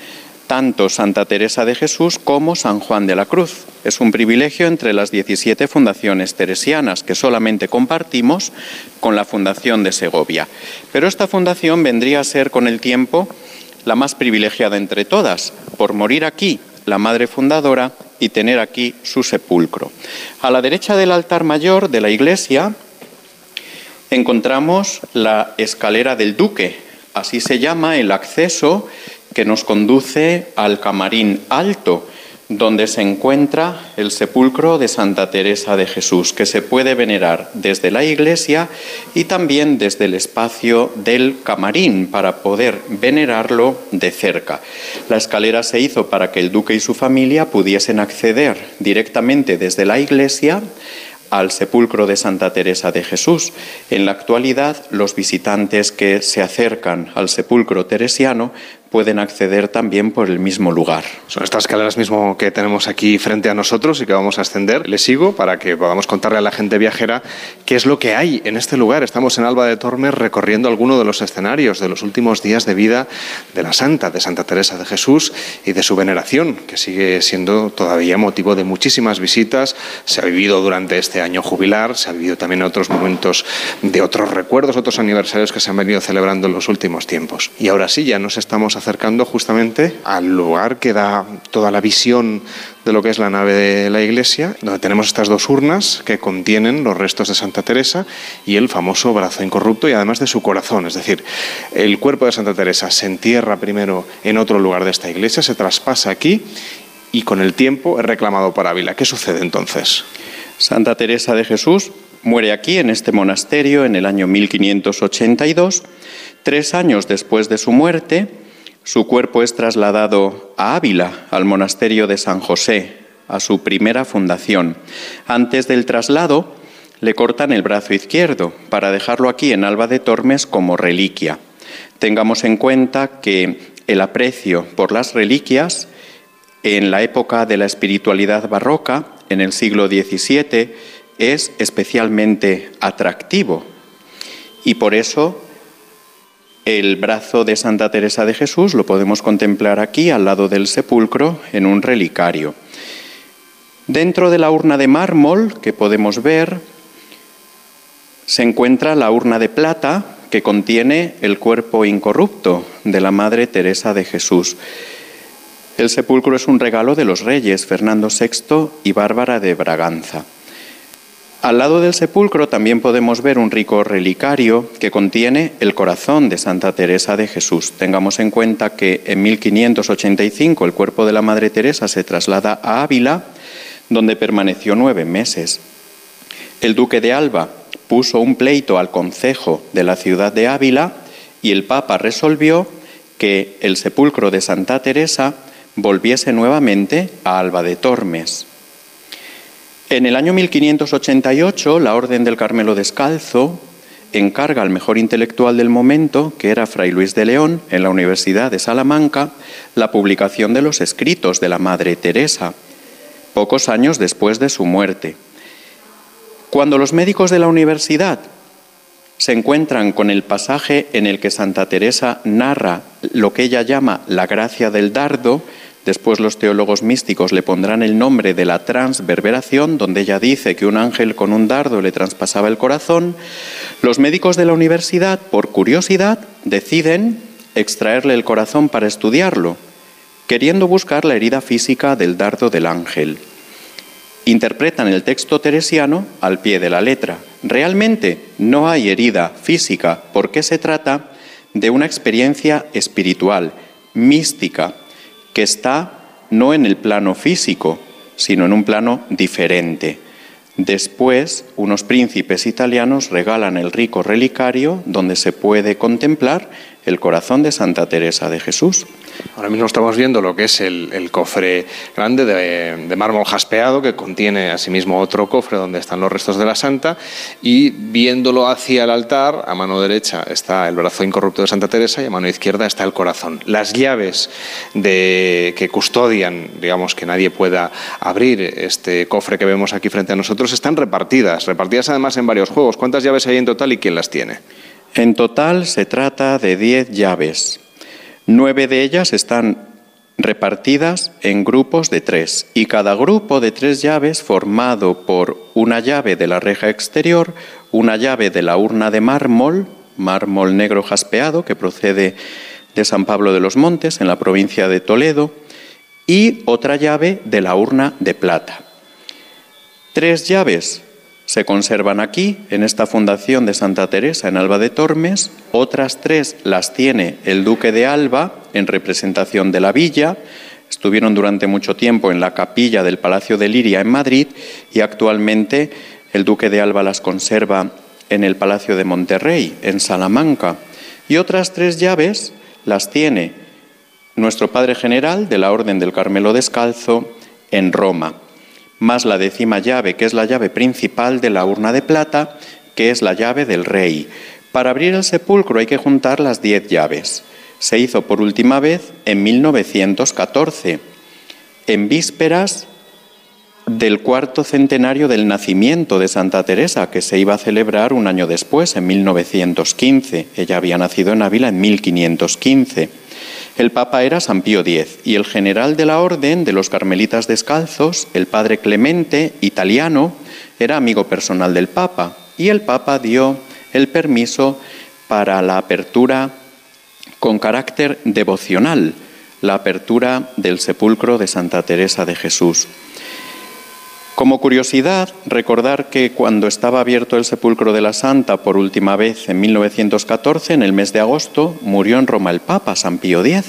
tanto Santa Teresa de Jesús como San Juan de la Cruz. Es un privilegio entre las 17 fundaciones teresianas que solamente compartimos con la Fundación de Segovia. Pero esta fundación vendría a ser con el tiempo la más privilegiada entre todas, por morir aquí la madre fundadora y tener aquí su sepulcro. A la derecha del altar mayor de la iglesia encontramos la escalera del duque, así se llama el acceso que nos conduce al camarín alto, donde se encuentra el sepulcro de Santa Teresa de Jesús, que se puede venerar desde la iglesia y también desde el espacio del camarín para poder venerarlo de cerca. La escalera se hizo para que el duque y su familia pudiesen acceder directamente desde la iglesia al sepulcro de Santa Teresa de Jesús. En la actualidad, los visitantes que se acercan al sepulcro teresiano pueden acceder también por el mismo lugar. Son estas escaleras mismo que tenemos aquí frente a nosotros y que vamos a ascender. Le sigo para que podamos contarle a la gente viajera qué es lo que hay en este lugar. Estamos en Alba de Tormes recorriendo alguno de los escenarios de los últimos días de vida de la Santa, de Santa Teresa de Jesús y de su veneración, que sigue siendo todavía motivo de muchísimas visitas. Se ha vivido durante este año jubilar, se ha vivido también en otros momentos de otros recuerdos, otros aniversarios que se han venido celebrando en los últimos tiempos. Y ahora sí, ya nos estamos acercando justamente al lugar que da toda la visión de lo que es la nave de la iglesia, donde tenemos estas dos urnas que contienen los restos de Santa Teresa y el famoso brazo incorrupto y además de su corazón. Es decir, el cuerpo de Santa Teresa se entierra primero en otro lugar de esta iglesia, se traspasa aquí y con el tiempo es reclamado por Ávila. ¿Qué sucede entonces? Santa Teresa de Jesús muere aquí en este monasterio en el año 1582. Tres años después de su muerte, su cuerpo es trasladado a Ávila, al monasterio de San José, a su primera fundación. Antes del traslado, le cortan el brazo izquierdo para dejarlo aquí en Alba de Tormes como reliquia. Tengamos en cuenta que el aprecio por las reliquias en la época de la espiritualidad barroca, en el siglo XVII, es especialmente atractivo. Y por eso el brazo de Santa Teresa de Jesús lo podemos contemplar aquí al lado del sepulcro en un relicario. Dentro de la urna de mármol que podemos ver se encuentra la urna de plata que contiene el cuerpo incorrupto de la Madre Teresa de Jesús. El sepulcro es un regalo de los reyes Fernando VI y Bárbara de Braganza. Al lado del sepulcro también podemos ver un rico relicario que contiene el corazón de Santa Teresa de Jesús. Tengamos en cuenta que en 1585 el cuerpo de la Madre Teresa se traslada a Ávila, donde permaneció nueve meses. El duque de Alba puso un pleito al concejo de la ciudad de Ávila y el Papa resolvió que el sepulcro de Santa Teresa volviese nuevamente a Alba de Tormes. En el año 1588, la Orden del Carmelo Descalzo encarga al mejor intelectual del momento, que era Fray Luis de León, en la Universidad de Salamanca, la publicación de los escritos de la Madre Teresa, pocos años después de su muerte. Cuando los médicos de la universidad se encuentran con el pasaje en el que Santa Teresa narra lo que ella llama la gracia del dardo, Después los teólogos místicos le pondrán el nombre de la transverberación, donde ella dice que un ángel con un dardo le traspasaba el corazón. Los médicos de la universidad, por curiosidad, deciden extraerle el corazón para estudiarlo, queriendo buscar la herida física del dardo del ángel. Interpretan el texto teresiano al pie de la letra. Realmente no hay herida física porque se trata de una experiencia espiritual, mística, que está no en el plano físico, sino en un plano diferente. Después, unos príncipes italianos regalan el rico relicario donde se puede contemplar el corazón de Santa Teresa de Jesús. Ahora mismo estamos viendo lo que es el, cofre grande de, de, mármol jaspeado que contiene asimismo otro cofre donde están los restos de la santa y viéndolo hacia el altar, a mano derecha está el brazo incorrupto de Santa Teresa y a mano izquierda está el corazón. Las llaves de, que custodian, digamos, que nadie pueda abrir este cofre que vemos aquí frente a nosotros están repartidas, repartidas además en varios juegos. ¿Cuántas llaves hay en total y quién las tiene? En total se trata de 10 llaves. Nueve de ellas están repartidas en grupos de tres y cada grupo de tres llaves formado por una llave de la reja exterior, una llave de la urna de mármol, mármol negro jaspeado que procede de San Pablo de los Montes en la provincia de Toledo y otra llave de la urna de plata. Tres llaves se conservan aquí, en esta fundación de Santa Teresa en Alba de Tormes. Otras tres las tiene el duque de Alba en representación de la villa. Estuvieron durante mucho tiempo en la capilla del Palacio de Liria en Madrid y actualmente el duque de Alba las conserva en el Palacio de Monterrey, en Salamanca. Y otras tres llaves las tiene nuestro Padre General de la Orden del Carmelo Descalzo en Roma más la décima llave, que es la llave principal de la urna de plata, que es la llave del rey. Para abrir el sepulcro hay que juntar las diez llaves. Se hizo por última vez en 1914, en vísperas del cuarto centenario del nacimiento de Santa Teresa, que se iba a celebrar un año después, en 1915. Ella había nacido en Ávila en 1515. El Papa era San Pío X y el general de la Orden de los Carmelitas Descalzos, el padre Clemente, italiano, era amigo personal del Papa y el Papa dio el permiso para la apertura con carácter devocional, la apertura del sepulcro de Santa Teresa de Jesús. Como curiosidad, recordar que cuando estaba abierto el sepulcro de la Santa por última vez en 1914, en el mes de agosto, murió en Roma el Papa, San Pío X,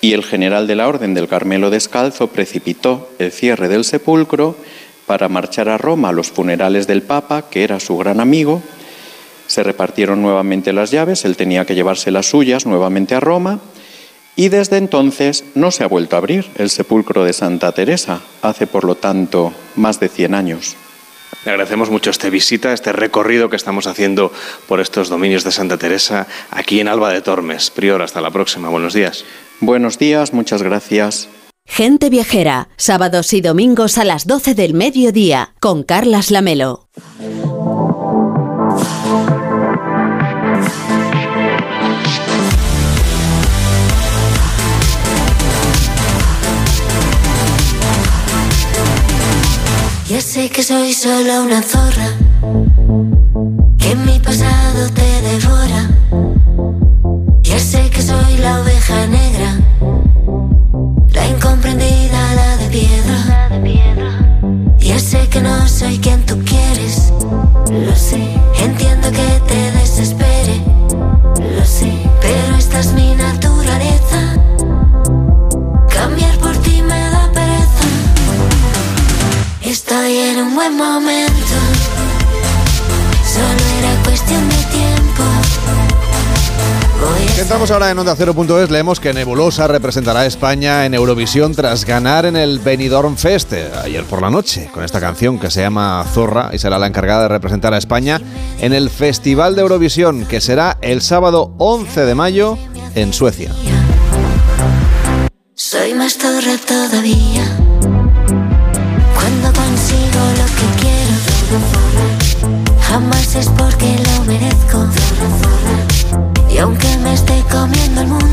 y el general de la Orden del Carmelo Descalzo precipitó el cierre del sepulcro para marchar a Roma a los funerales del Papa, que era su gran amigo. Se repartieron nuevamente las llaves, él tenía que llevarse las suyas nuevamente a Roma y desde entonces no se ha vuelto a abrir el sepulcro de Santa Teresa, hace por lo tanto más de 100 años. Le agradecemos mucho esta visita, este recorrido que estamos haciendo por estos dominios de Santa Teresa aquí en Alba de Tormes. Prior, hasta la próxima. Buenos días. Buenos días, muchas gracias. Gente Viajera, sábados y domingos a las 12 del mediodía, con Carlas Lamelo. Ya sé que soy solo una zorra, que mi pasado te devora. Ya sé que soy la oveja negra, la incomprendida, la de piedra. Ya sé que no soy quien tú quieres, lo sé. Entiendo que te desespere, lo sé. Pero esta es En un buen momento. Solo era cuestión de tiempo. Entramos ahora en Onda 0.es, leemos que Nebulosa representará a España en Eurovisión tras ganar en el Benidorm Fest eh, ayer por la noche, con esta canción que se llama Zorra y será la encargada de representar a España en el Festival de Eurovisión, que será el sábado 11 de mayo en Suecia. Soy más zorra todavía. Jamás es porque lo merezco. Y aunque me esté comiendo el mundo,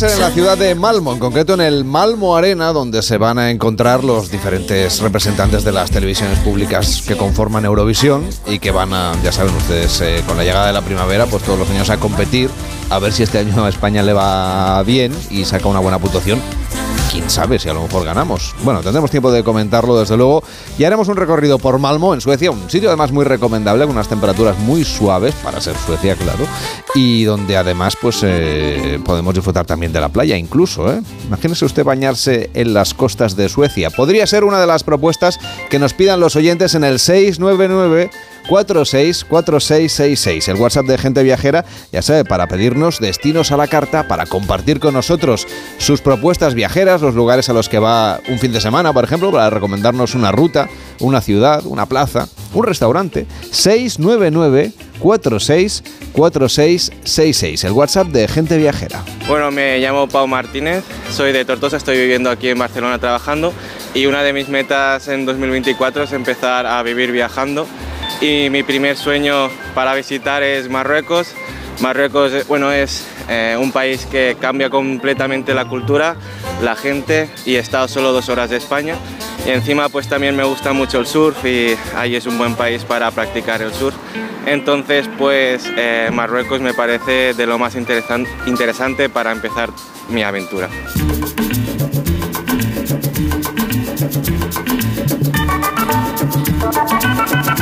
ser en la ciudad de Malmo, en concreto en el Malmo Arena, donde se van a encontrar los diferentes representantes de las televisiones públicas que conforman Eurovisión y que van a, ya saben ustedes, eh, con la llegada de la primavera, pues todos los años a competir, a ver si este año a España le va bien y saca una buena puntuación quién sabe si a lo mejor ganamos. Bueno, tendremos tiempo de comentarlo desde luego y haremos un recorrido por Malmo en Suecia, un sitio además muy recomendable con unas temperaturas muy suaves para ser Suecia, claro, y donde además pues eh, podemos disfrutar también de la playa incluso. ¿eh? Imagínese usted bañarse en las costas de Suecia. Podría ser una de las propuestas que nos pidan los oyentes en el 699 464666. El WhatsApp de Gente Viajera, ya sabe, para pedirnos destinos a la carta, para compartir con nosotros sus propuestas viajeras, los lugares a los que va un fin de semana, por ejemplo, para recomendarnos una ruta, una ciudad, una plaza, un restaurante. 699 464666. El WhatsApp de Gente Viajera. Bueno, me llamo Pau Martínez, soy de Tortosa, estoy viviendo aquí en Barcelona trabajando y una de mis metas en 2024 es empezar a vivir viajando y mi primer sueño para visitar es Marruecos. Marruecos eh, bueno, es eh, un país que cambia completamente la cultura, la gente y he estado solo dos horas de España. Y encima pues también me gusta mucho el surf y ahí es un buen país para practicar el surf. Entonces pues eh, Marruecos me parece de lo más interesante para empezar mi aventura.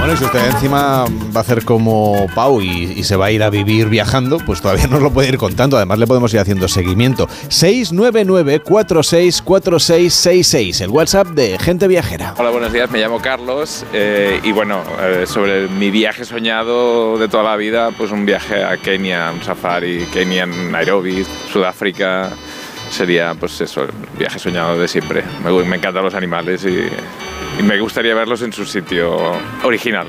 Bueno, y si usted encima va a hacer como Pau y, se va a ir a vivir viajando, pues todavía nos lo puede ir contando. Además, le podemos ir haciendo seguimiento. 699-464666, el WhatsApp de Gente Viajera. Hola, buenos días. Me llamo Carlos eh, y bueno, eh, sobre mi viaje soñado de toda la vida, pues un viaje a Kenia, un safari, Kenia, Nairobi, Sudáfrica sería pues eso, el viaje soñado de siempre. Me, me encantan los animales y y me gustaría verlos en su sitio original.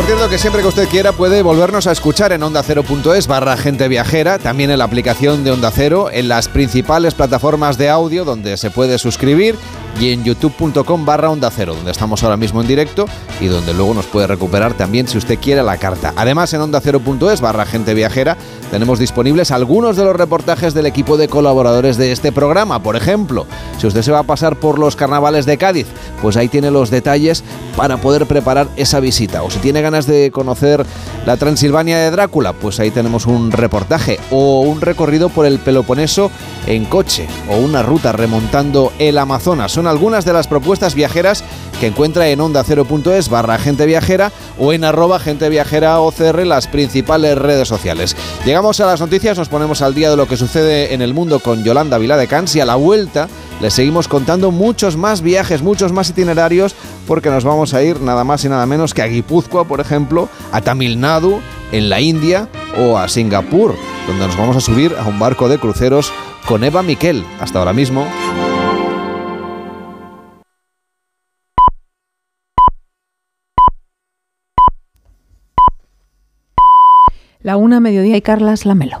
Por cierto que siempre que usted quiera puede volvernos a escuchar en onda ondacero.es barra gente viajera, también en la aplicación de Onda Cero, en las principales plataformas de audio donde se puede suscribir y en youtube.com barra onda cero, donde estamos ahora mismo en directo y donde luego nos puede recuperar también si usted quiere la carta. Además en onda cero.es barra gente viajera tenemos disponibles algunos de los reportajes del equipo de colaboradores de este programa. Por ejemplo, si usted se va a pasar por los carnavales de Cádiz, pues ahí tiene los detalles para poder preparar esa visita. O si tiene ganas de conocer la Transilvania de Drácula, pues ahí tenemos un reportaje o un recorrido por el Peloponeso en coche o una ruta remontando el Amazonas. Son algunas de las propuestas viajeras que encuentra en onda 0.es barra gente viajera o en arroba gente viajera OCR las principales redes sociales. Llegamos a las noticias, nos ponemos al día de lo que sucede en el mundo con Yolanda Viladecans y a la vuelta les seguimos contando muchos más viajes, muchos más itinerarios porque nos vamos a ir nada más y nada menos que a Guipúzcoa, por ejemplo, a Tamil Nadu, en la India o a Singapur, donde nos vamos a subir a un barco de cruceros con Eva Miquel. Hasta ahora mismo. La una mediodía y Carlas Lamelo.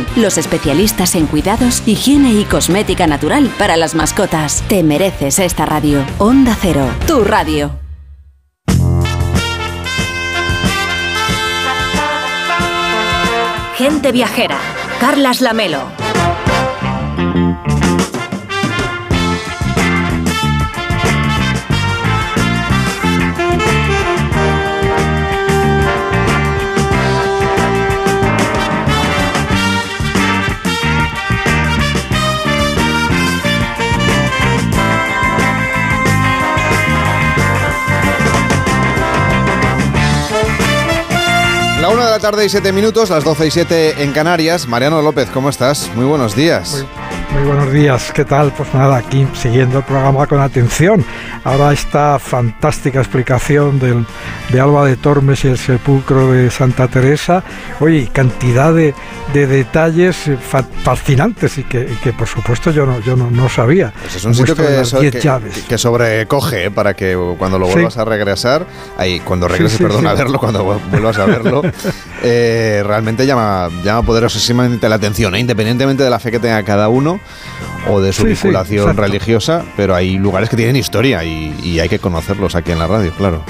los especialistas en cuidados, higiene y cosmética natural para las mascotas. Te mereces esta radio. Onda Cero, tu radio. Gente viajera. Carlas Lamelo. La una de la tarde y siete minutos, las 12 y 7 en Canarias. Mariano López, ¿cómo estás? Muy buenos días. Buenos días, ¿qué tal? Pues nada, aquí siguiendo el programa con atención. Ahora esta fantástica explicación del, de Alba de Tormes y el sepulcro de Santa Teresa. Oye, cantidad de, de detalles eh, fa- fascinantes y que, y que, por supuesto yo no, yo no, no sabía. Pues es un sitio que, las so- 10 que- sobrecoge ¿eh? para que cuando lo Sí. vuelvas a regresar, ahí, cuando regreses, sí, perdón, a verlo, cuando vu- vuelvas a verlo, eh, realmente llama, llama poderosísimamente la atención, ¿eh? independientemente de la fe que tenga cada uno o de su Sí, vinculación religiosa, pero hay lugares que tienen historia y, y hay que conocerlos aquí en la radio, claro.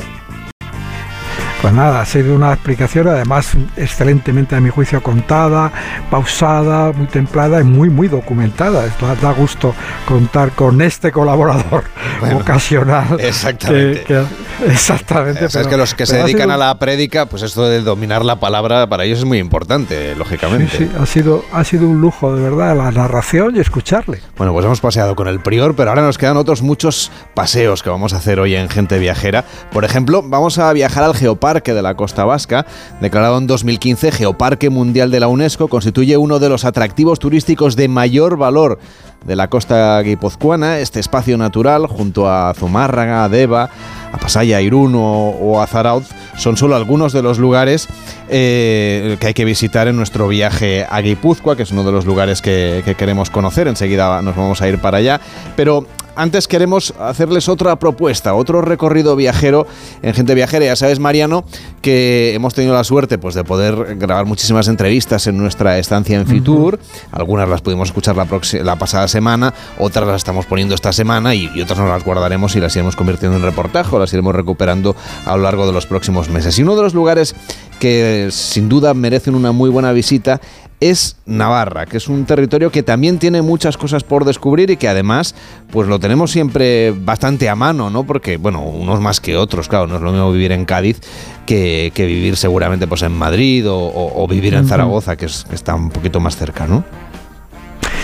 Pues nada, ha sido una explicación además excelentemente a mi juicio contada, pausada, muy templada y muy muy documentada. Esto da- gusto contar con este colaborador Bueno, ocasional. exactamente. que- que- exactamente. O sea, es que los que se dedican sido- a la prédica, pues esto de dominar la palabra para ellos es muy importante, lógicamente. Sí, sí, ha sido, ha sido un lujo de verdad la narración y escucharle. Bueno, pues hemos paseado con el prior, pero ahora nos quedan otros muchos paseos que vamos a hacer hoy en Gente Viajera. Por ejemplo, vamos a viajar al Geoparque de la Costa Vasca, declarado en 2015 Geoparque Mundial de la UNESCO, constituye uno de los atractivos turísticos de mayor valor de la costa guipuzcoana. Este espacio natural, junto a Zumárraga, Deva, a Pasaya, Irún o, o a Zarauz, son solo algunos de los lugares eh, que hay que visitar en nuestro viaje a Guipúzcoa, que es uno de los lugares que, que queremos conocer. Enseguida nos vamos a ir para allá. Pero antes queremos hacerles otra propuesta, otro recorrido viajero en Gente Viajera. Ya sabes, Mariano, que hemos tenido la suerte pues, de poder grabar muchísimas entrevistas en nuestra estancia en Fitur. Algunas las pudimos escuchar la, la pasada semana, otras las estamos poniendo esta semana y, y otras nos las guardaremos y las iremos convirtiendo en reportaje o las iremos recuperando a lo largo de los próximos meses. Y uno de los lugares que sin duda merecen una muy buena visita es Navarra, que es un territorio que también tiene muchas cosas por descubrir y que además pues lo tenemos siempre bastante a mano, ¿no? Porque, bueno, unos más que otros, claro, no es lo mismo vivir en Cádiz que, que vivir seguramente pues en Madrid o, o- o vivir en. Zaragoza, que, es- que está un poquito más cerca, ¿no?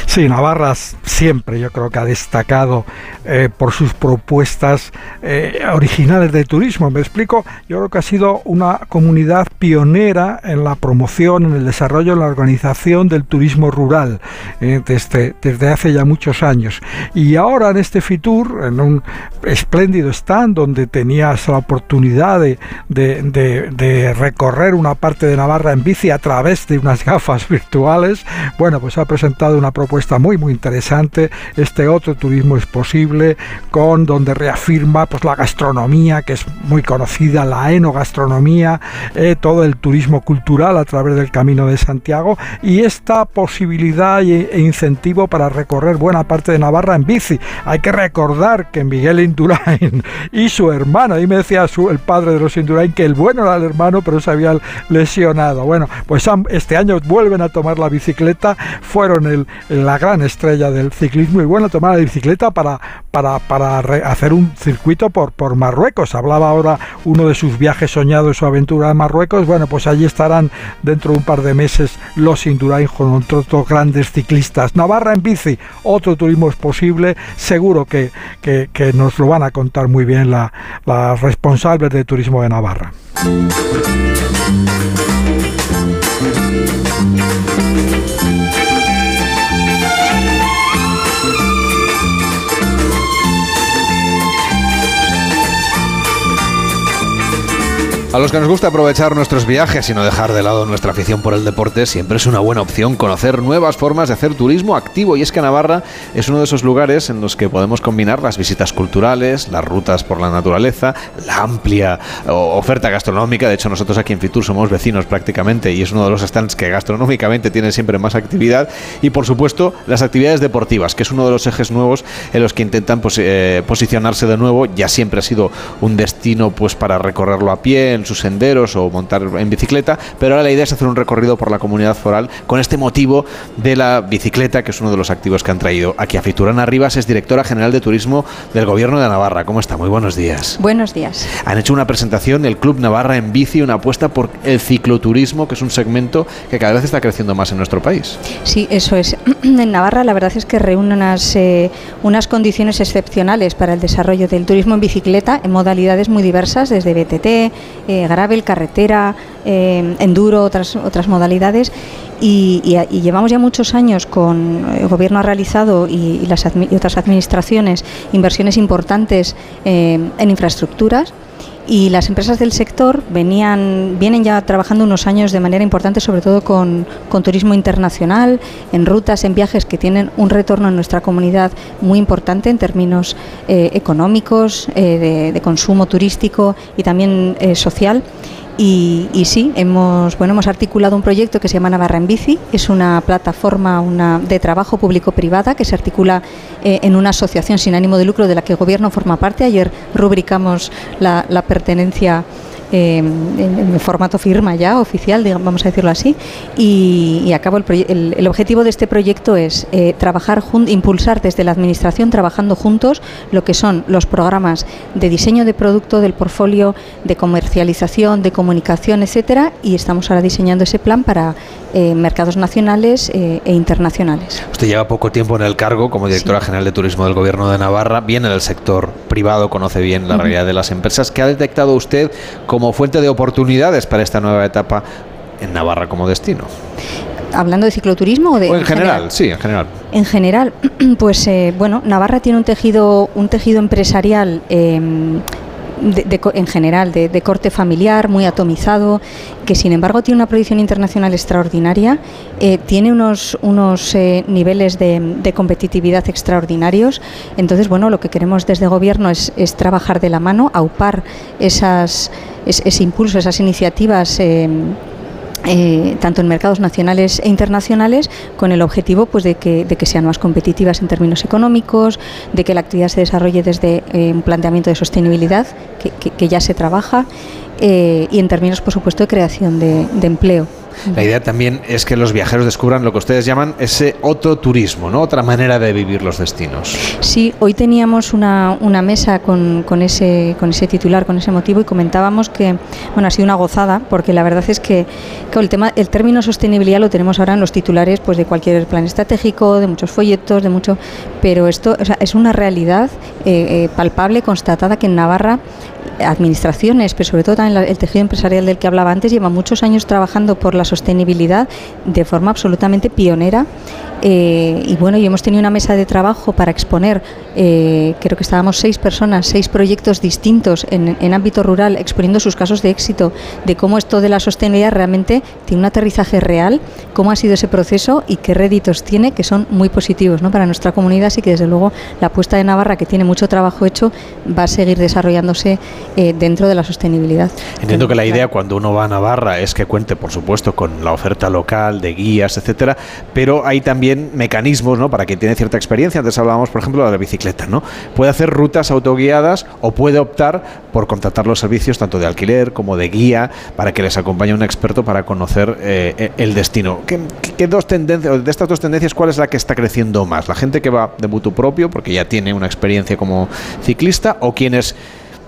Sí, Navarra siempre yo creo que ha destacado eh, por sus propuestas eh, originales de turismo. Me explico, yo creo que ha sido una comunidad pionera en la promoción, en el desarrollo, en la organización del turismo rural eh, desde, desde hace ya muchos años. Y ahora en este Fitur, en un espléndido stand donde tenías la oportunidad de, de- de- de recorrer una parte de Navarra en bici a través de unas gafas virtuales, bueno, pues ha presentado una propuesta muy muy interesante. Este otro turismo es posible, con donde reafirma pues la gastronomía que es muy conocida, la enogastronomía, eh, todo el turismo cultural a través del Camino de Santiago y esta posibilidad e incentivo para recorrer buena parte de Navarra en bici. Hay que recordar que Miguel Indurain y su hermano, y me decía su- el padre de los Indurain que el bueno era el hermano, pero se había lesionado. Bueno, pues este año vuelven a tomar la bicicleta, fueron el, la gran estrella del ciclismo y bueno, tomar la bicicleta para, para, para hacer un circuito por, por Marruecos. Hablaba ahora uno de sus viajes soñados, su aventura en Marruecos. Bueno, pues allí estarán dentro de un par de meses los Indurain con otros grandes ciclistas. Navarra en bici, otro turismo es posible. Seguro que, que- nos lo van a contar muy bien la- las responsables de turismo de Navarra. A los que nos gusta aprovechar nuestros viajes y no dejar de lado nuestra afición por el deporte, siempre es una buena opción conocer nuevas formas de hacer turismo activo. Y es que Navarra es uno de esos lugares en los que podemos combinar las visitas culturales, las rutas por la naturaleza, la amplia o- oferta gastronómica. De hecho, nosotros aquí en Fitur somos vecinos prácticamente y es uno de los stands que gastronómicamente tiene siempre más actividad. Y por supuesto, las actividades deportivas, que es uno de los ejes nuevos en los que intentan eh, posicionarse de nuevo. Ya siempre ha sido un destino pues para recorrerlo a pie, sus senderos o montar en bicicleta, pero ahora la idea es hacer un recorrido por la comunidad foral con este motivo de la bicicleta, que es uno de los activos que han traído aquí a Fiturana Rivas, es directora general de turismo del Gobierno de Navarra. ¿Cómo está? Muy buenos días. Buenos días. Han hecho una presentación el Club Navarra en bici, una apuesta por el cicloturismo, que es un segmento que cada vez está creciendo más en nuestro país. Sí, eso es. En Navarra la verdad es que reúne unas, eh, unas condiciones excepcionales para el desarrollo del turismo en bicicleta en modalidades muy diversas, desde BTT, eh, eh, gravel, carretera, eh, enduro, otras, otras modalidades. Y, llevamos ya muchos años con el gobierno ha realizado y, las y otras administraciones inversiones importantes en infraestructuras y las empresas del sector venían, vienen ya trabajando unos años de manera importante, sobre todo con, turismo internacional, en rutas, en viajes que tienen un retorno en nuestra comunidad muy importante en términos eh, económicos, eh, de, consumo turístico y también eh, social. Y, sí, hemos, bueno, hemos articulado un proyecto que se llama Navarra en Bici. Es una plataforma una, de trabajo público-privada que se articula eh, en una asociación sin ánimo de lucro de la que el Gobierno forma parte. Ayer rubricamos la, la pertenencia eh, en, formato firma ya, oficial, vamos a decirlo así. Y, acabo el, el, objetivo de este proyecto es eh, trabajar, impulsar desde la Administración, trabajando juntos, lo que son los programas de diseño de producto, del portfolio, de comercialización, de comunicación, etcétera. Y estamos ahora diseñando ese plan para eh, mercados nacionales e internacionales. Usted lleva poco tiempo en el cargo como directora general de turismo del Gobierno de Navarra, viene del sector privado, conoce bien la realidad de las empresas. ¿Qué ha detectado usted como fuente de oportunidades para esta nueva etapa en Navarra como destino? hablando de cicloturismo o de en, general, sí en general en general pues eh, bueno Navarra tiene un tejido un tejido empresarial em, en general de, corte familiar, muy atomizado, que sin embargo tiene una proyección internacional extraordinaria, eh, tiene unos, unos eh, niveles de, competitividad extraordinarios. Entonces, bueno, lo que queremos desde gobierno es, trabajar de la mano, aupar esas, ese impulso, esas iniciativas. Eh, eh, tanto en mercados nacionales e internacionales, con el objetivo pues, de, que, de que sean más competitivas en términos económicos, de que la actividad se desarrolle desde eh, un planteamiento de sostenibilidad que, ya se trabaja eh, y en términos, por supuesto, de creación de empleo. La idea también es que los viajeros descubran lo que ustedes llaman ese otro turismo, ¿no? Otra manera de vivir los destinos. Sí, hoy teníamos una, una mesa con, con, ese, con ese titular, con ese motivo y comentábamos que, bueno, ha sido una gozada porque la verdad es que, el tema, el término sostenibilidad lo tenemos ahora en los titulares pues de cualquier plan estratégico, de muchos folletos, de mucho, pero esto es una realidad eh, eh, palpable, constatada que en Navarra administraciones, pero sobre todo también el tejido empresarial del que hablaba antes, lleva muchos años trabajando por la sostenibilidad de forma absolutamente pionera eh, y bueno, y hemos tenido una mesa de trabajo para exponer, eh, creo que estábamos seis personas, seis proyectos distintos en, ámbito rural, exponiendo sus casos de éxito, de cómo esto de la sostenibilidad realmente tiene un aterrizaje real, cómo ha sido ese proceso y qué réditos tiene, que son muy positivos ¿no? para nuestra comunidad. Así que desde luego la apuesta de Navarra, que tiene mucho trabajo hecho, va a seguir desarrollándose eh, dentro de la sostenibilidad. Entiendo que la idea cuando uno va a Navarra es que cuente, por supuesto, con la oferta local de guías, etcétera, pero hay también mecanismos ¿no? para quien tiene cierta experiencia. Antes hablábamos, por ejemplo, de la bicicleta. ¿no? Puede hacer rutas autoguiadas o puede optar por contratar los servicios tanto de alquiler como de guía para que les acompañe un experto para conocer eh, el destino. ¿Qué, dos tendencias, de estas dos tendencias, cuál es la que está creciendo más? ¿La gente que va de mutuo propio porque ya tiene una experiencia como ciclista o quienes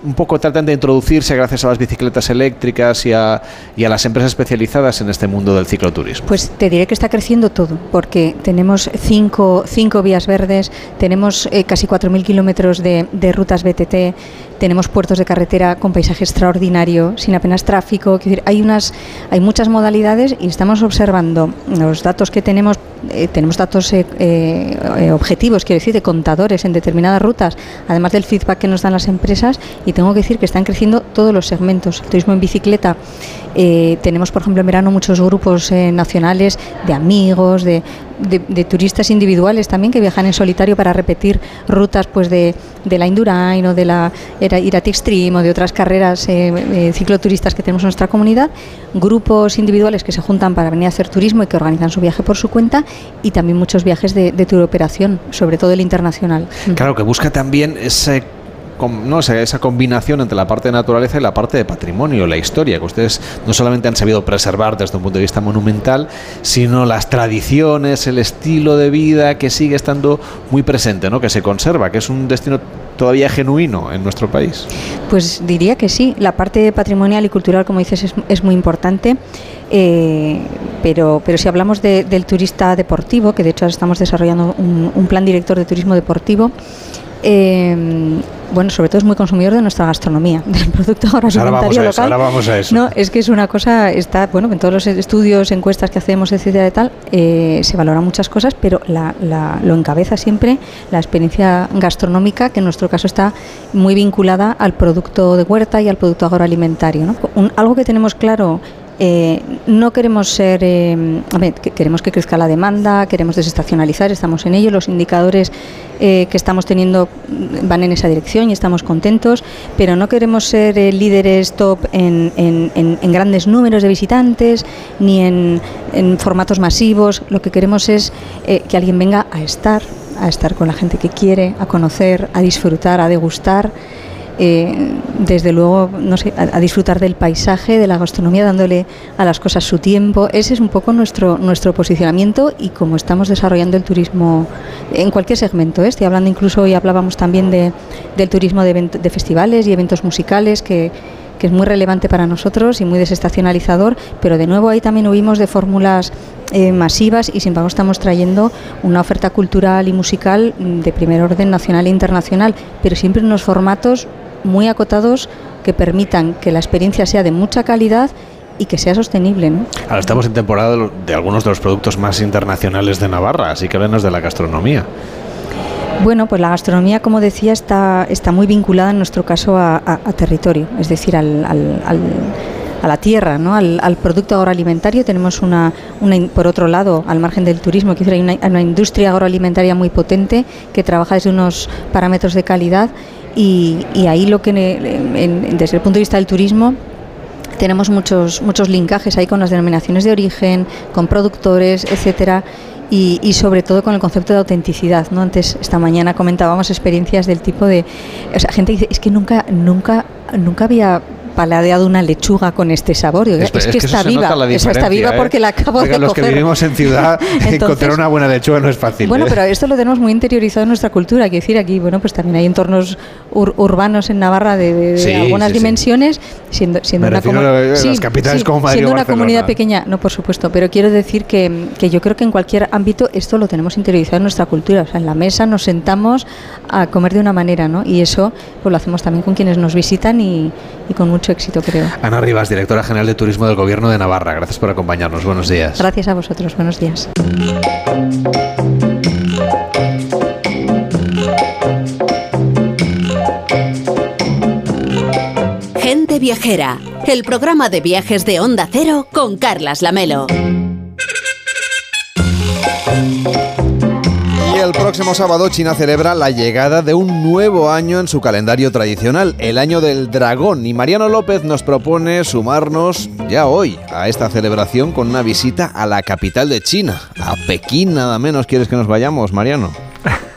un poco tratan de introducirse gracias a las bicicletas eléctricas y a, y a, las empresas especializadas en este mundo del cicloturismo? Pues te diré que está creciendo todo, porque tenemos cinco, cinco vías verdes, tenemos eh, casi 4.000 kilómetros de, de, rutas BTT, tenemos puertos de carretera con paisaje extraordinario, sin apenas tráfico. Decir, hay, unas, hay muchas modalidades y estamos observando los datos que tenemos eh, tenemos datos eh, eh, objetivos, quiero decir, de contadores en determinadas rutas, además del feedback que nos dan las empresas, y tengo que decir que están creciendo todos los segmentos. El turismo en bicicleta, tenemos, por ejemplo, en verano muchos grupos nacionales de amigos, de, de, turistas individuales también que viajan en solitario para repetir rutas pues de, de la Indurain o de la Irati Extreme o de otras carreras cicloturistas que tenemos en nuestra comunidad, grupos individuales que se juntan para venir a hacer turismo y que organizan su viaje por su cuenta y también muchos viajes de, de operación, sobre todo el internacional. Claro, que busca también ese no, esa, combinación entre la parte de naturaleza y la parte de patrimonio, la historia, que ustedes no solamente han sabido preservar desde un punto de vista monumental, sino las tradiciones, el estilo de vida que sigue estando muy presente, ¿no? que se conserva, que es un destino todavía genuino en nuestro país. Pues diría que sí, la parte patrimonial y cultural, como dices, es, muy importante. Eh, pero, pero si hablamos del turista deportivo, que de hecho estamos desarrollando un plan director de turismo deportivo, Eh, bueno, sobre todo es muy consumidor de nuestra gastronomía, del producto Pues agroalimentario eso, local. ahora vamos a eso. No, es que es una cosa, está, bueno, en todos los estudios, encuestas que hacemos, etcétera, y tal, eh, se valoran muchas cosas, pero la, la- lo encabeza siempre la experiencia gastronómica, que en nuestro caso está muy vinculada al producto de huerta y al producto agroalimentario. ¿no? Un- algo que tenemos claro eh, no queremos ser, eh, a queremos que crezca la demanda, queremos desestacionalizar, estamos en ello, los indicadores eh, que estamos teniendo van en esa dirección y estamos contentos, pero no queremos ser líderes top en, en- grandes números de visitantes ni en, formatos masivos, lo que queremos es que alguien venga a estar, a estar con la gente que quiere, a conocer, a disfrutar, a degustar eh, desde luego, no sé, a, disfrutar del paisaje, de la gastronomía, dándole a las cosas su tiempo. Ese es un poco nuestro, nuestro posicionamiento y cómo estamos desarrollando el turismo en cualquier segmento. ¿eh? Estoy hablando incluso, hoy hablábamos también de, del turismo de, event- de festivales y eventos musicales, que, que es muy relevante para nosotros y muy desestacionalizador, pero de nuevo ahí también huimos de fórmulas eh, masivas y sin embargo estamos trayendo una oferta cultural y musical mm, de primer orden nacional e internacional, pero siempre en unos formatos muy acotados que permitan que la experiencia sea de mucha calidad y que sea sostenible. ¿no? Ahora estamos en temporada de algunos de los productos más internacionales de Navarra, así que háblanos de la gastronomía. Bueno, pues la gastronomía, como decía, está, está muy vinculada en nuestro caso a, a- a territorio, es decir, al, al- al- a la tierra, ¿no? al, producto agroalimentario. Tenemos una, una por otro lado, al margen del turismo, que hay una, una industria agroalimentaria muy potente que trabaja desde unos parámetros de calidad y, y ahí lo que, en- en- desde el punto de vista del turismo, tenemos muchos muchos linkajes ahí con las denominaciones de origen, con productores, etcétera. Y, y sobre todo con el concepto de autenticidad, ¿no? Antes, esta mañana comentábamos experiencias del tipo de, o sea, gente dice, es que nunca, nunca, nunca había paladeado una lechuga con este sabor. Es, Es- es que, está viva, sea, está viva ¿eh? porque la acabo Oiga, de los que coger. vivimos en ciudad, Entonces- encontrar una buena lechuga no es fácil. Bueno, ¿eh? pero esto lo tenemos muy interiorizado en nuestra cultura. Quiero decir, aquí, bueno, pues también hay entornos ur- urbanos en Navarra de, de- de Sí, algunas sí, dimensiones, siendo, siendo Me una refiero comu- a las capitales como Madrid siendo o una comunidad pequeña, no, por supuesto, pero quiero decir que, que yo creo que en cualquier ámbito esto lo tenemos interiorizado en nuestra cultura. O sea, en la mesa nos sentamos a comer de una manera, ¿no? Y eso pues lo hacemos también con quienes nos visitan y, y con mucho éxito, creo. Ana Rivas, directora general de Turismo del Gobierno de Navarra. Gracias por acompañarnos. Buenos días. Gracias a vosotros. Buenos días. Gente Viajera, el programa de viajes de Onda Cero con Carlas Lamelo. El próximo sábado China celebra la llegada de un nuevo año en su calendario tradicional, el año del dragón. Y Mariano López nos propone sumarnos ya hoy a esta celebración con una visita a la capital de China, a Pekín nada menos. ¿Quieres que nos vayamos, Mariano?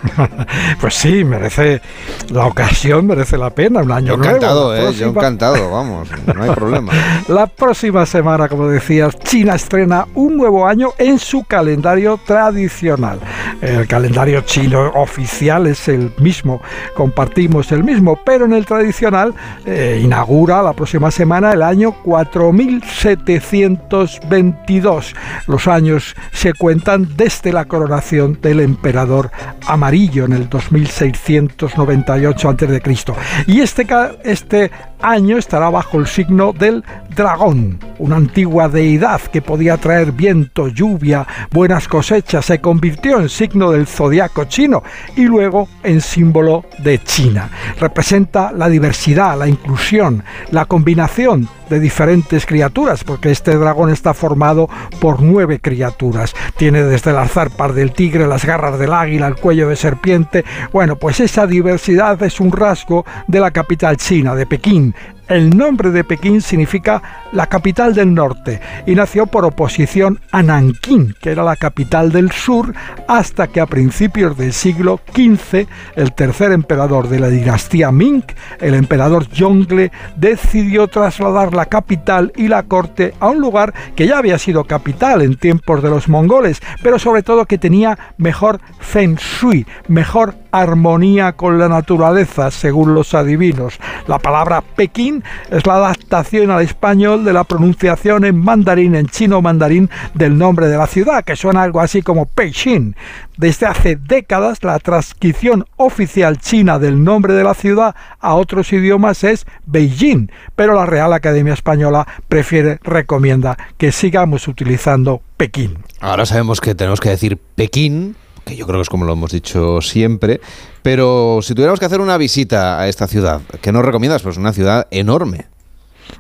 Pues sí, merece la ocasión, merece la pena. Un año Yo nuevo. encantado, ¿eh? Yo encantado, vamos, no hay problema. La próxima semana, como decías, China estrena un nuevo año en su calendario tradicional. El calendario chino oficial es el mismo, compartimos el mismo, pero en el tradicional eh, inaugura la próxima semana el año 4722. Los años se cuentan desde la coronación del emperador amarillo en el 2698 a.C. Y este, este año estará bajo el signo del dragón, una antigua deidad que podía traer viento, lluvia, buenas cosechas, se convirtió en signo del zodiaco chino y luego en símbolo de China. Representa la diversidad, la inclusión, la combinación de diferentes criaturas, porque este dragón está formado por nueve criaturas. Tiene desde el par del tigre, las garras del águila, el cuello de serpiente. Bueno, pues esa diversidad es un rasgo de la capital china, de Pekín. El nombre de Pekín significa la capital del norte y nació por oposición a Nankín, que era la capital del sur, hasta que a principios del siglo XV el tercer emperador de la dinastía Ming, el emperador Yongle, decidió trasladar la capital y la corte a un lugar que ya había sido capital en tiempos de los mongoles, pero sobre todo que tenía mejor feng shui, mejor armonía con la naturaleza, según los adivinos. La palabra Pekín es la adaptación al español de la pronunciación en mandarín, en chino mandarín, del nombre de la ciudad, que suena algo así como Beijing. Desde hace décadas la transcripción oficial china del nombre de la ciudad a otros idiomas es Beijing, pero la Real Academia Española prefiere, recomienda que sigamos utilizando Pekín. Ahora sabemos que tenemos que decir Pekín, que yo creo que es como lo hemos dicho siempre, pero si tuviéramos que hacer una visita a esta ciudad, ¿qué nos recomiendas? Pues una ciudad enorme.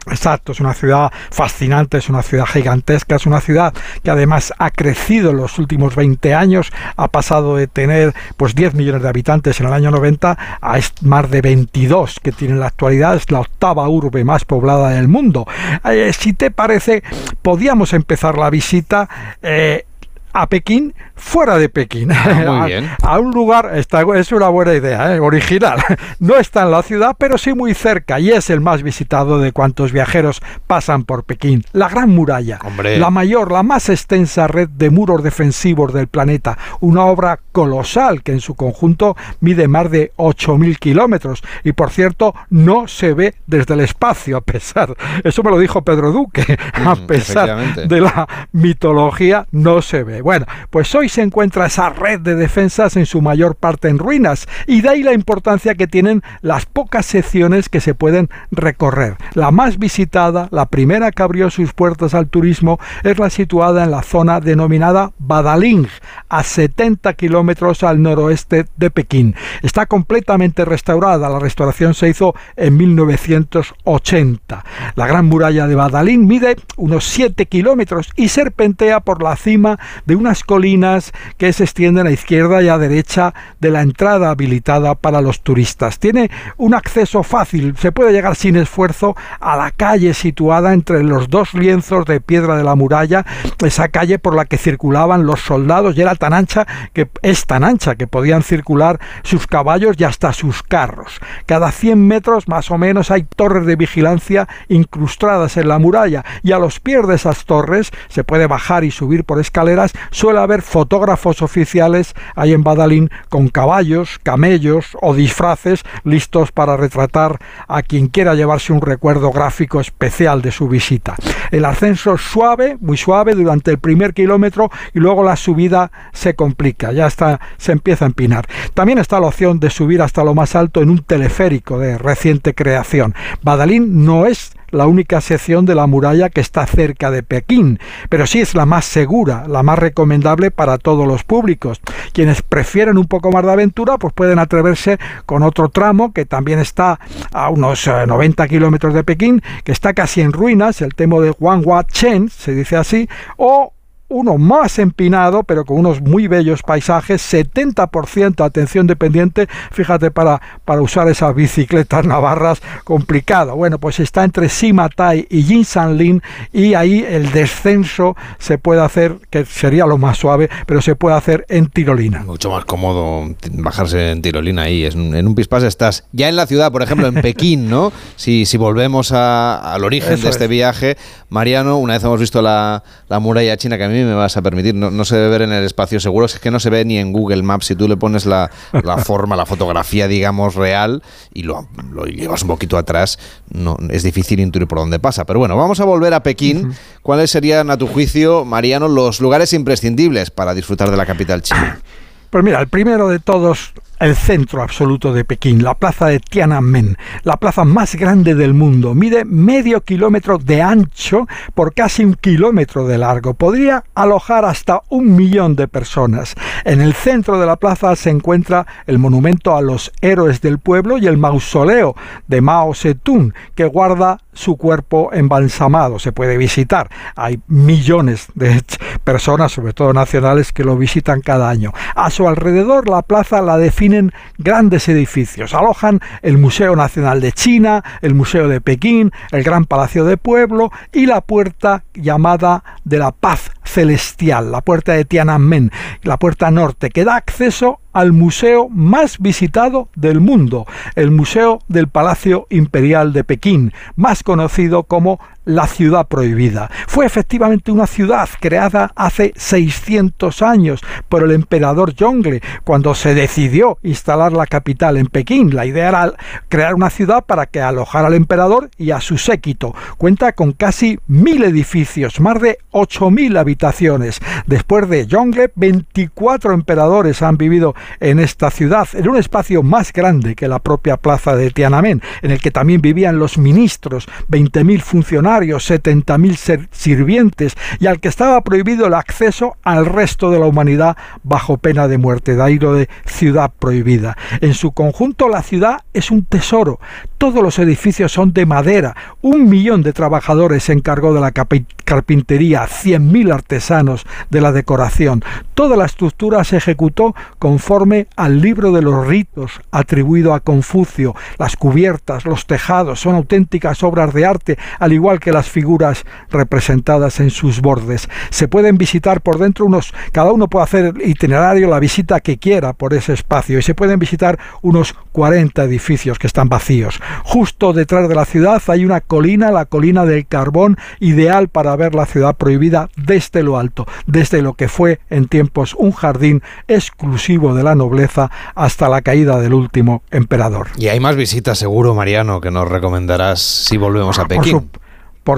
Exacto, es una ciudad fascinante, es una ciudad gigantesca, es una ciudad que además ha crecido en los últimos 20 años, ha pasado de tener pues 10 millones de habitantes en el año 90 a más de 22 que tiene en la actualidad, es la octava urbe más poblada del mundo. Eh, si te parece, podíamos empezar la visita eh, a Pekín fuera de Pekín. Ah, muy A, un lugar, está, es una buena idea, ¿eh? original. No está en la ciudad, pero sí muy cerca y es el más visitado de cuantos viajeros pasan por Pekín. La Gran Muralla, la mayor, la más extensa red de muros defensivos del planeta. Una obra colosal que en su conjunto mide más de 8.000 kilómetros y por cierto no se ve desde el espacio a pesar, eso me lo dijo Pedro Duque, a pesar de la mitología no se ve. Bueno, pues hoy se encuentra esa red de defensas en su mayor parte en ruinas y de ahí la importancia que tienen las pocas secciones que se pueden recorrer. La más visitada, la primera que abrió sus puertas al turismo, es la situada en la zona denominada Badaling, a 70 kilómetros al noroeste de Pekín. Está completamente restaurada, la restauración se hizo en 1980. La gran muralla de Badaling mide unos 7 kilómetros y serpentea por la cima de unas colinas que se extienden a izquierda y a derecha de la entrada habilitada para los turistas. Tiene un acceso fácil, se puede llegar sin esfuerzo a la calle situada entre los dos lienzos de piedra de la muralla, esa calle por la que circulaban los soldados y era tan ancha que es tan ancha que podían circular sus caballos y hasta sus carros. Cada 100 metros más o menos hay torres de vigilancia incrustadas en la muralla y a los pies de esas torres se puede bajar y subir por escaleras, suele haber fotógrafos oficiales ahí en Badalín con caballos, camellos o disfraces listos para retratar a quien quiera llevarse un recuerdo gráfico especial de su visita. El ascenso es suave, muy suave durante el primer kilómetro y luego la subida se complica, ya está, se empieza a empinar. También está la opción de subir hasta lo más alto en un teleférico de reciente creación. Badalín no es la única sección de la muralla que está cerca de Pekín, pero sí es la más segura, la más recomendable para todos los públicos. Quienes prefieren un poco más de aventura, pues pueden atreverse con otro tramo que también está a unos 90 kilómetros de Pekín, que está casi en ruinas, el temo de Wanghua Chen, se dice así, o uno más empinado, pero con unos muy bellos paisajes, 70% atención dependiente, fíjate para, para usar esas bicicletas navarras, complicado. Bueno, pues está entre Simatai y Jinsanlin y ahí el descenso se puede hacer, que sería lo más suave, pero se puede hacer en tirolina. Mucho más cómodo bajarse en tirolina ahí, en un pispás estás ya en la ciudad, por ejemplo, en Pekín, ¿no? Si, si volvemos a- al origen Eso de este es. viaje, Mariano, una vez hemos visto la, la muralla china, que a mí me vas a permitir, no, no se debe ver en el espacio seguro, es que no se ve ni en Google Maps, si tú le pones la, la forma, la fotografía, digamos, real, y lo, lo llevas un poquito atrás, no, es difícil intuir por dónde pasa. Pero bueno, vamos a volver a Pekín. ¿Cuáles serían, a tu juicio, Mariano, los lugares imprescindibles para disfrutar de la capital china? Pues mira, el primero de todos, el centro absoluto de Pekín, la plaza de Tiananmen, la plaza más grande del mundo. Mide medio kilómetro de ancho por casi un kilómetro de largo. Podría alojar hasta un millón de personas. En el centro de la plaza se encuentra el monumento a los héroes del pueblo y el mausoleo de Mao Zedong, que guarda su cuerpo embalsamado. Se puede visitar. Hay millones de personas, sobre todo nacionales, que lo visitan cada año. A su alrededor la plaza la definen grandes edificios. Alojan el Museo Nacional de China, el Museo de Pekín, el Gran Palacio de Pueblo y la puerta llamada de la Paz Celestial, la puerta de Tiananmen, la puerta norte, que da acceso al museo más visitado del mundo, el Museo del Palacio Imperial de Pekín, más conocido como la ciudad prohibida. Fue efectivamente una ciudad creada hace 600 años por el emperador Yongle, cuando se decidió instalar la capital en Pekín. La idea era crear una ciudad para que alojara al emperador y a su séquito. Cuenta con casi mil edificios, más de 8.000 habitaciones. Después de Yongle, 24 emperadores han vivido en esta ciudad, en un espacio más grande que la propia plaza de Tiananmen, en el que también vivían los ministros, 20.000 funcionarios, 70.000 sirvientes y al que estaba prohibido el acceso al resto de la humanidad bajo pena de muerte, de lo de ciudad prohibida. En su conjunto la ciudad es un tesoro, todos los edificios son de madera, un millón de trabajadores se encargó de la carpintería, 100.000 artesanos de la decoración, toda la estructura se ejecutó conforme al libro de los ritos atribuido a Confucio, las cubiertas, los tejados son auténticas obras de arte, al igual que las figuras representadas en sus bordes. Se pueden visitar por dentro unos, cada uno puede hacer itinerario la visita que quiera por ese espacio y se pueden visitar unos 40 edificios que están vacíos. Justo detrás de la ciudad hay una colina, la colina del carbón, ideal para ver la ciudad prohibida desde lo alto, desde lo que fue en tiempos un jardín exclusivo de la nobleza hasta la caída del último emperador. Y hay más visitas seguro, Mariano, que nos recomendarás si volvemos a Pekín. Por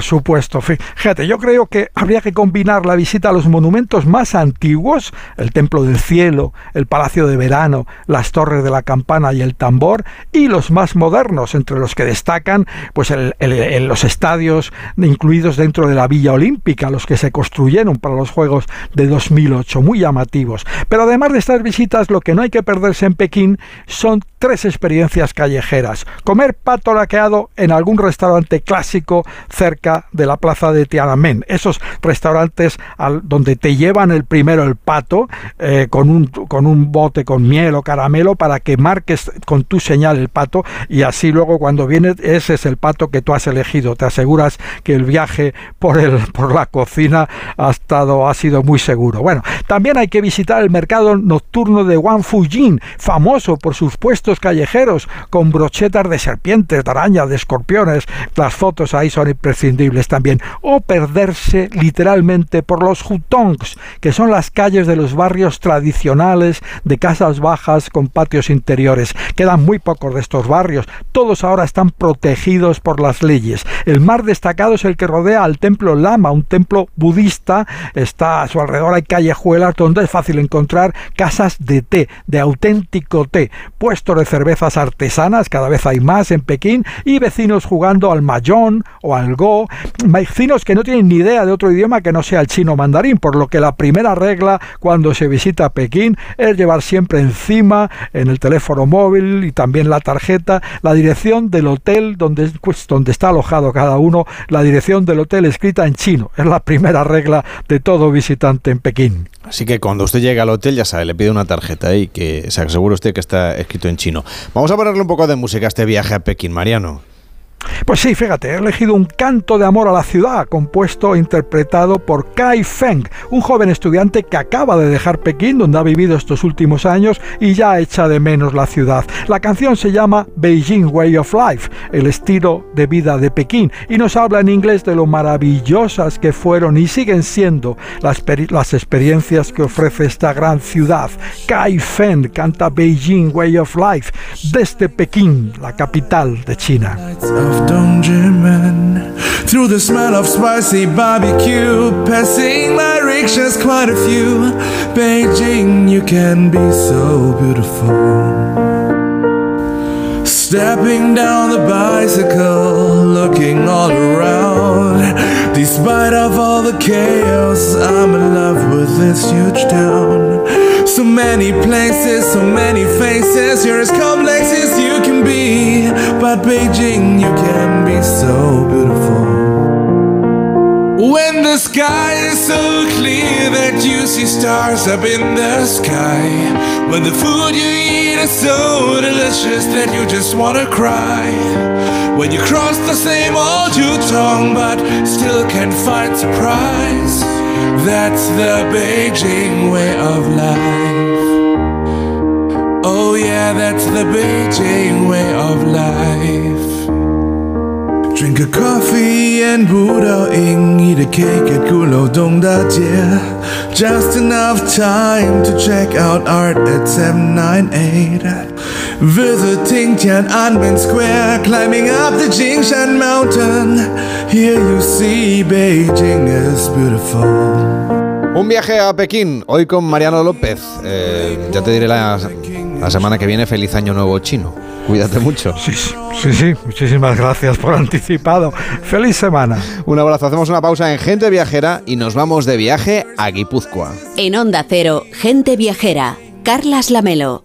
supuesto, fíjate, yo creo que habría que combinar la visita a los monumentos más antiguos, el Templo del Cielo, el Palacio de Verano, las Torres de la Campana y el Tambor, y los más modernos, entre los que destacan pues los estadios incluidos dentro de la Villa Olímpica, los que se construyeron para los Juegos de 2008, muy llamativos. Pero además de estas visitas, lo que no hay que perderse en Pekín son tres experiencias callejeras. Comer pato laqueado en algún restaurante clásico cerca de la plaza de Tiananmen. Esos restaurantes donde te llevan el primero el pato eh, con, un, con un bote con miel o caramelo para que marques con tu señal el pato y así luego cuando viene ese es el pato que tú has elegido. Te aseguras que el viaje por, el, por la cocina ha, estado, ha sido muy seguro. Bueno, también hay que visitar el mercado nocturno de Fujin, famoso por sus puestos callejeros con brochetas de serpientes, de arañas, de escorpiones. Las fotos ahí son impresionantes también, o perderse literalmente por los hutongs, que son las calles de los barrios tradicionales de casas bajas con patios interiores. Quedan muy pocos de estos barrios, todos ahora están protegidos por las leyes. El más destacado es el que rodea al templo Lama, un templo budista, está a su alrededor hay callejuelas donde es fácil encontrar casas de té, de auténtico té, puestos de cervezas artesanas, cada vez hay más en Pekín, y vecinos jugando al mayón o al go vecinos que no tienen ni idea de otro idioma que no sea el chino mandarín, por lo que la primera regla cuando se visita Pekín es llevar siempre encima en el teléfono móvil y también la tarjeta la dirección del hotel donde, pues, donde está alojado cada uno, la dirección del hotel escrita en chino. Es la primera regla de todo visitante en Pekín. Así que cuando usted llega al hotel, ya sabe, le pide una tarjeta y que se asegure usted que está escrito en chino. Vamos a ponerle un poco de música a este viaje a Pekín, Mariano. Pues sí, fíjate, he elegido un canto de amor a la ciudad, compuesto e interpretado por Kai Feng, un joven estudiante que acaba de dejar Pekín, donde ha vivido estos últimos años, y ya echa de menos la ciudad. La canción se llama Beijing Way of Life, el estilo de vida de Pekín, y nos habla en inglés de lo maravillosas que fueron y siguen siendo las, las experiencias que ofrece esta gran ciudad. Kai Feng canta Beijing Way of Life desde Pekín, la capital de China. Of Dongjimen Through the smell of spicy barbecue Passing my rickshaws quite a few. Beijing, you can be so beautiful. Stepping down the bicycle, looking all around. Despite of all the chaos, I'm in love with this huge town so many places, so many faces. You're as complex as you can be. But Beijing, you can be so beautiful. When the sky is so clear that you see stars up in the sky. When the food you eat is so delicious that you just wanna cry. When you cross the same old tongue but still can't find surprise. That's the Beijing way of life. Oh yeah, that's the Beijing way of life. Drink a coffee and Buddha Ing, eat a cake at Gulodong Jie. Just enough time to check out art at 798. Visiting Tiananmen Square, climbing up the Jingshan Mountain. Here you see Beijing is beautiful. Un viaje a Pekín, hoy con Mariano López. Eh, ya te diré la, la semana que viene feliz año nuevo chino. Cuídate mucho. Sí, sí, sí, muchísimas gracias por anticipado. Feliz semana. Un abrazo, hacemos una pausa en Gente Viajera y nos vamos de viaje a Guipúzcoa. En Onda Cero, Gente Viajera, Carlas Lamelo.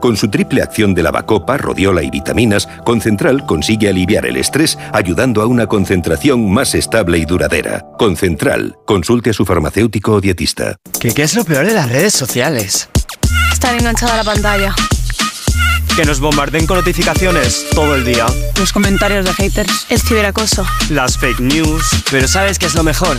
Con su triple acción de lavacopa, rodiola y vitaminas, Concentral consigue aliviar el estrés ayudando a una concentración más estable y duradera. Concentral. Consulte a su farmacéutico o dietista. ¿Qué, qué es lo peor de las redes sociales? Estar enganchada a la pantalla. Que nos bombarden con notificaciones todo el día. Los comentarios de haters. El ciberacoso. Las fake news. Pero ¿sabes qué es lo mejor?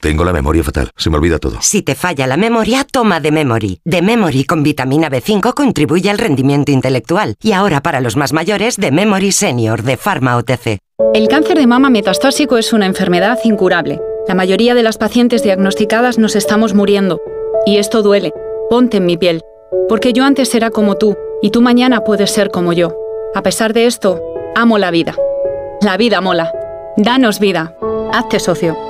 Tengo la memoria fatal, se me olvida todo. Si te falla la memoria, toma de Memory. De Memory con vitamina B5 contribuye al rendimiento intelectual. Y ahora para los más mayores, de Memory Senior de Pharma OTC. El cáncer de mama metastásico es una enfermedad incurable. La mayoría de las pacientes diagnosticadas nos estamos muriendo. Y esto duele. Ponte en mi piel. Porque yo antes era como tú, y tú mañana puedes ser como yo. A pesar de esto, amo la vida. La vida mola. Danos vida. Hazte socio.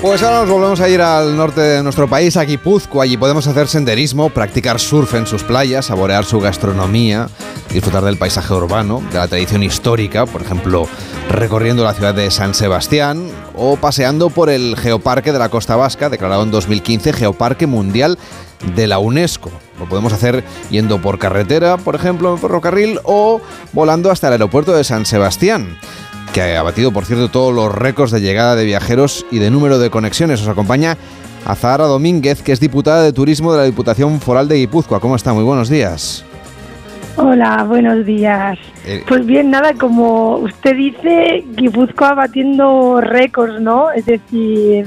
Pues ahora nos volvemos a ir al norte de nuestro país, a Guipúzcoa. Allí podemos hacer senderismo, practicar surf en sus playas, saborear su gastronomía, disfrutar del paisaje urbano, de la tradición histórica, por ejemplo, recorriendo la ciudad de San Sebastián o paseando por el Geoparque de la Costa Vasca, declarado en 2015 Geoparque Mundial de la UNESCO. Lo podemos hacer yendo por carretera, por ejemplo, en ferrocarril o volando hasta el aeropuerto de San Sebastián que ha batido, por cierto, todos los récords de llegada de viajeros y de número de conexiones. Os acompaña Azahara Domínguez, que es diputada de Turismo de la Diputación Foral de Guipúzcoa. ¿Cómo está? Muy buenos días. Hola, buenos días. Eh, Pues bien, nada, como usted dice, Guipúzcoa batiendo récords, ¿no? Es decir,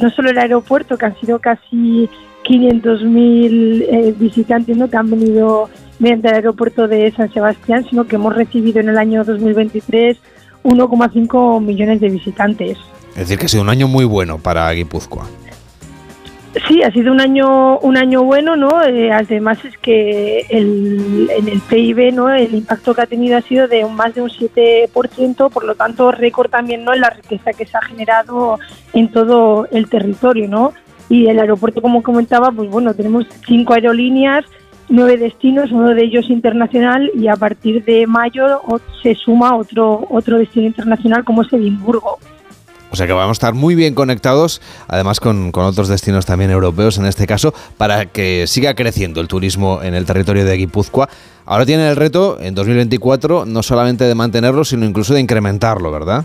no solo el aeropuerto, que han sido casi 500.000 eh, visitantes, ¿no? Que han venido mediante el aeropuerto de San Sebastián, sino que hemos recibido en el año 2023 1,5 millones de visitantes. es decir, que ha sido un año muy bueno para Guipúzcoa. Sí, ha sido un año un año bueno, ¿no? Eh, además es que el, en el PIB, ¿no? El impacto que ha tenido ha sido de un, más de un 7%, por lo tanto récord también, ¿no? En la riqueza que se ha generado en todo el territorio, ¿no? Y el aeropuerto, como comentaba, pues bueno, tenemos cinco aerolíneas, nueve destinos, uno de ellos internacional, y a partir de mayo se suma otro, otro destino internacional como es Edimburgo. O sea que vamos a estar muy bien conectados, además con, otros destinos también europeos en este caso, para que siga creciendo el turismo en el territorio de Guipúzcoa. Ahora tienen el reto en 2024 no solamente de mantenerlo, sino incluso de incrementarlo, ¿verdad?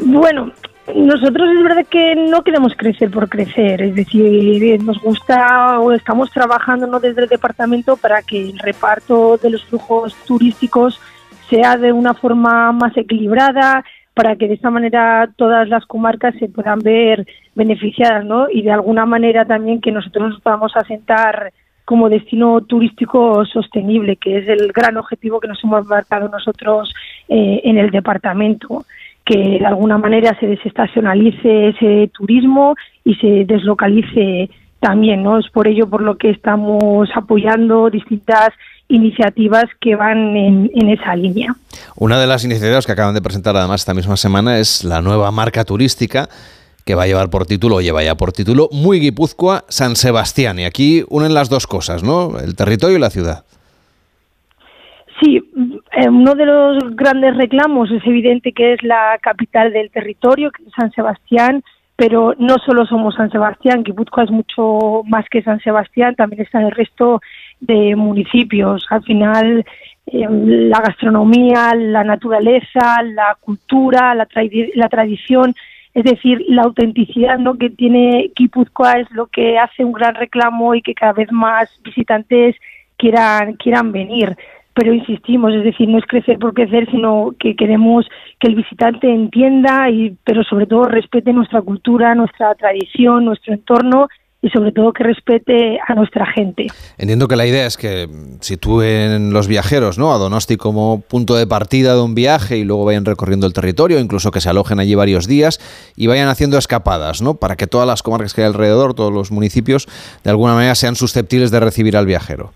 Bueno, nosotros es verdad que no queremos crecer por crecer, es decir, nos gusta o estamos trabajando ¿no? desde el departamento para que el reparto de los flujos turísticos sea de una forma más equilibrada, para que de esta manera todas las comarcas se puedan ver beneficiadas, ¿no? Y de alguna manera también que nosotros nos podamos asentar como destino turístico sostenible, que es el gran objetivo que nos hemos marcado nosotros eh, en el departamento que de alguna manera se desestacionalice ese turismo y se deslocalice también, ¿no? Es por ello por lo que estamos apoyando distintas iniciativas que van en, esa línea. Una de las iniciativas que acaban de presentar además esta misma semana es la nueva marca turística que va a llevar por título, o lleva ya por título, Muy Guipúzcoa San Sebastián. Y aquí unen las dos cosas, ¿no? El territorio y la ciudad. Sí, uno de los grandes reclamos es evidente que es la capital del territorio, que es San Sebastián, pero no solo somos San Sebastián, Guipúzcoa es mucho más que San Sebastián, también está el resto de municipios. Al final, eh, la gastronomía, la naturaleza, la cultura, la, la tradición, es decir, la autenticidad ¿no? que tiene Guipúzcoa es lo que hace un gran reclamo y que cada vez más visitantes quieran, quieran venir pero insistimos, es decir, no es crecer por crecer, sino que queremos que el visitante entienda, y, pero sobre todo respete nuestra cultura, nuestra tradición, nuestro entorno y sobre todo que respete a nuestra gente. Entiendo que la idea es que sitúen los viajeros ¿no? a Donosti como punto de partida de un viaje y luego vayan recorriendo el territorio, incluso que se alojen allí varios días y vayan haciendo escapadas, ¿no? para que todas las comarcas que hay alrededor, todos los municipios, de alguna manera sean susceptibles de recibir al viajero.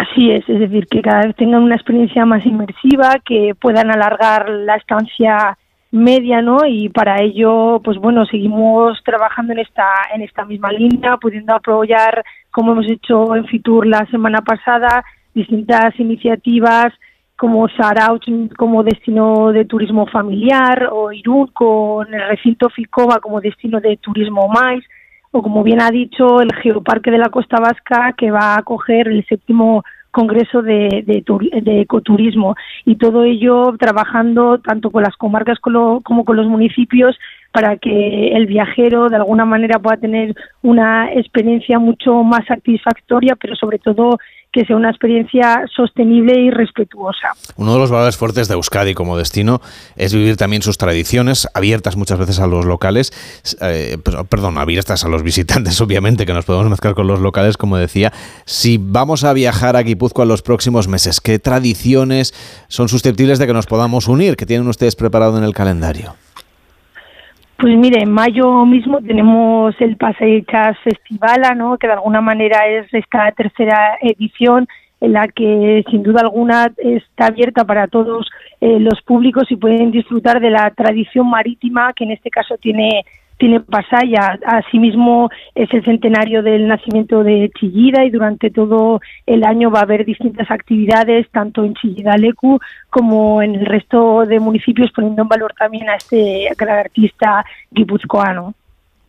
Así es, es decir, que cada vez tengan una experiencia más inmersiva, que puedan alargar la estancia media, ¿no? Y para ello, pues bueno, seguimos trabajando en esta en esta misma línea, pudiendo apoyar, como hemos hecho en Fitur la semana pasada, distintas iniciativas como Sarauch como destino de turismo familiar o Irún con el recinto Ficoma como destino de turismo más o como bien ha dicho, el Geoparque de la Costa Vasca, que va a acoger el séptimo Congreso de, de, Ecoturismo. Y todo ello trabajando tanto con las comarcas como con los municipios para que el viajero de alguna manera pueda tener una experiencia mucho más satisfactoria, pero sobre todo que sea una experiencia sostenible y respetuosa. Uno de los valores fuertes de Euskadi como destino es vivir también sus tradiciones, abiertas muchas veces a los locales, eh, perdón, abiertas a los visitantes, obviamente, que nos podemos mezclar con los locales, como decía. Si vamos a viajar a Guipúzcoa en los próximos meses, ¿qué tradiciones son susceptibles de que nos podamos unir? ¿Qué tienen ustedes preparado en el calendario? Pues mire, en mayo mismo tenemos el Paseichas Festivala, ¿no? que de alguna manera es esta tercera edición en la que sin duda alguna está abierta para todos eh, los públicos y pueden disfrutar de la tradición marítima que en este caso tiene tiene Pasaya. Asimismo, es el centenario del nacimiento de Chillida y durante todo el año va a haber distintas actividades, tanto en Chillida Lecu como en el resto de municipios, poniendo en valor también a este gran artista guipuzcoano.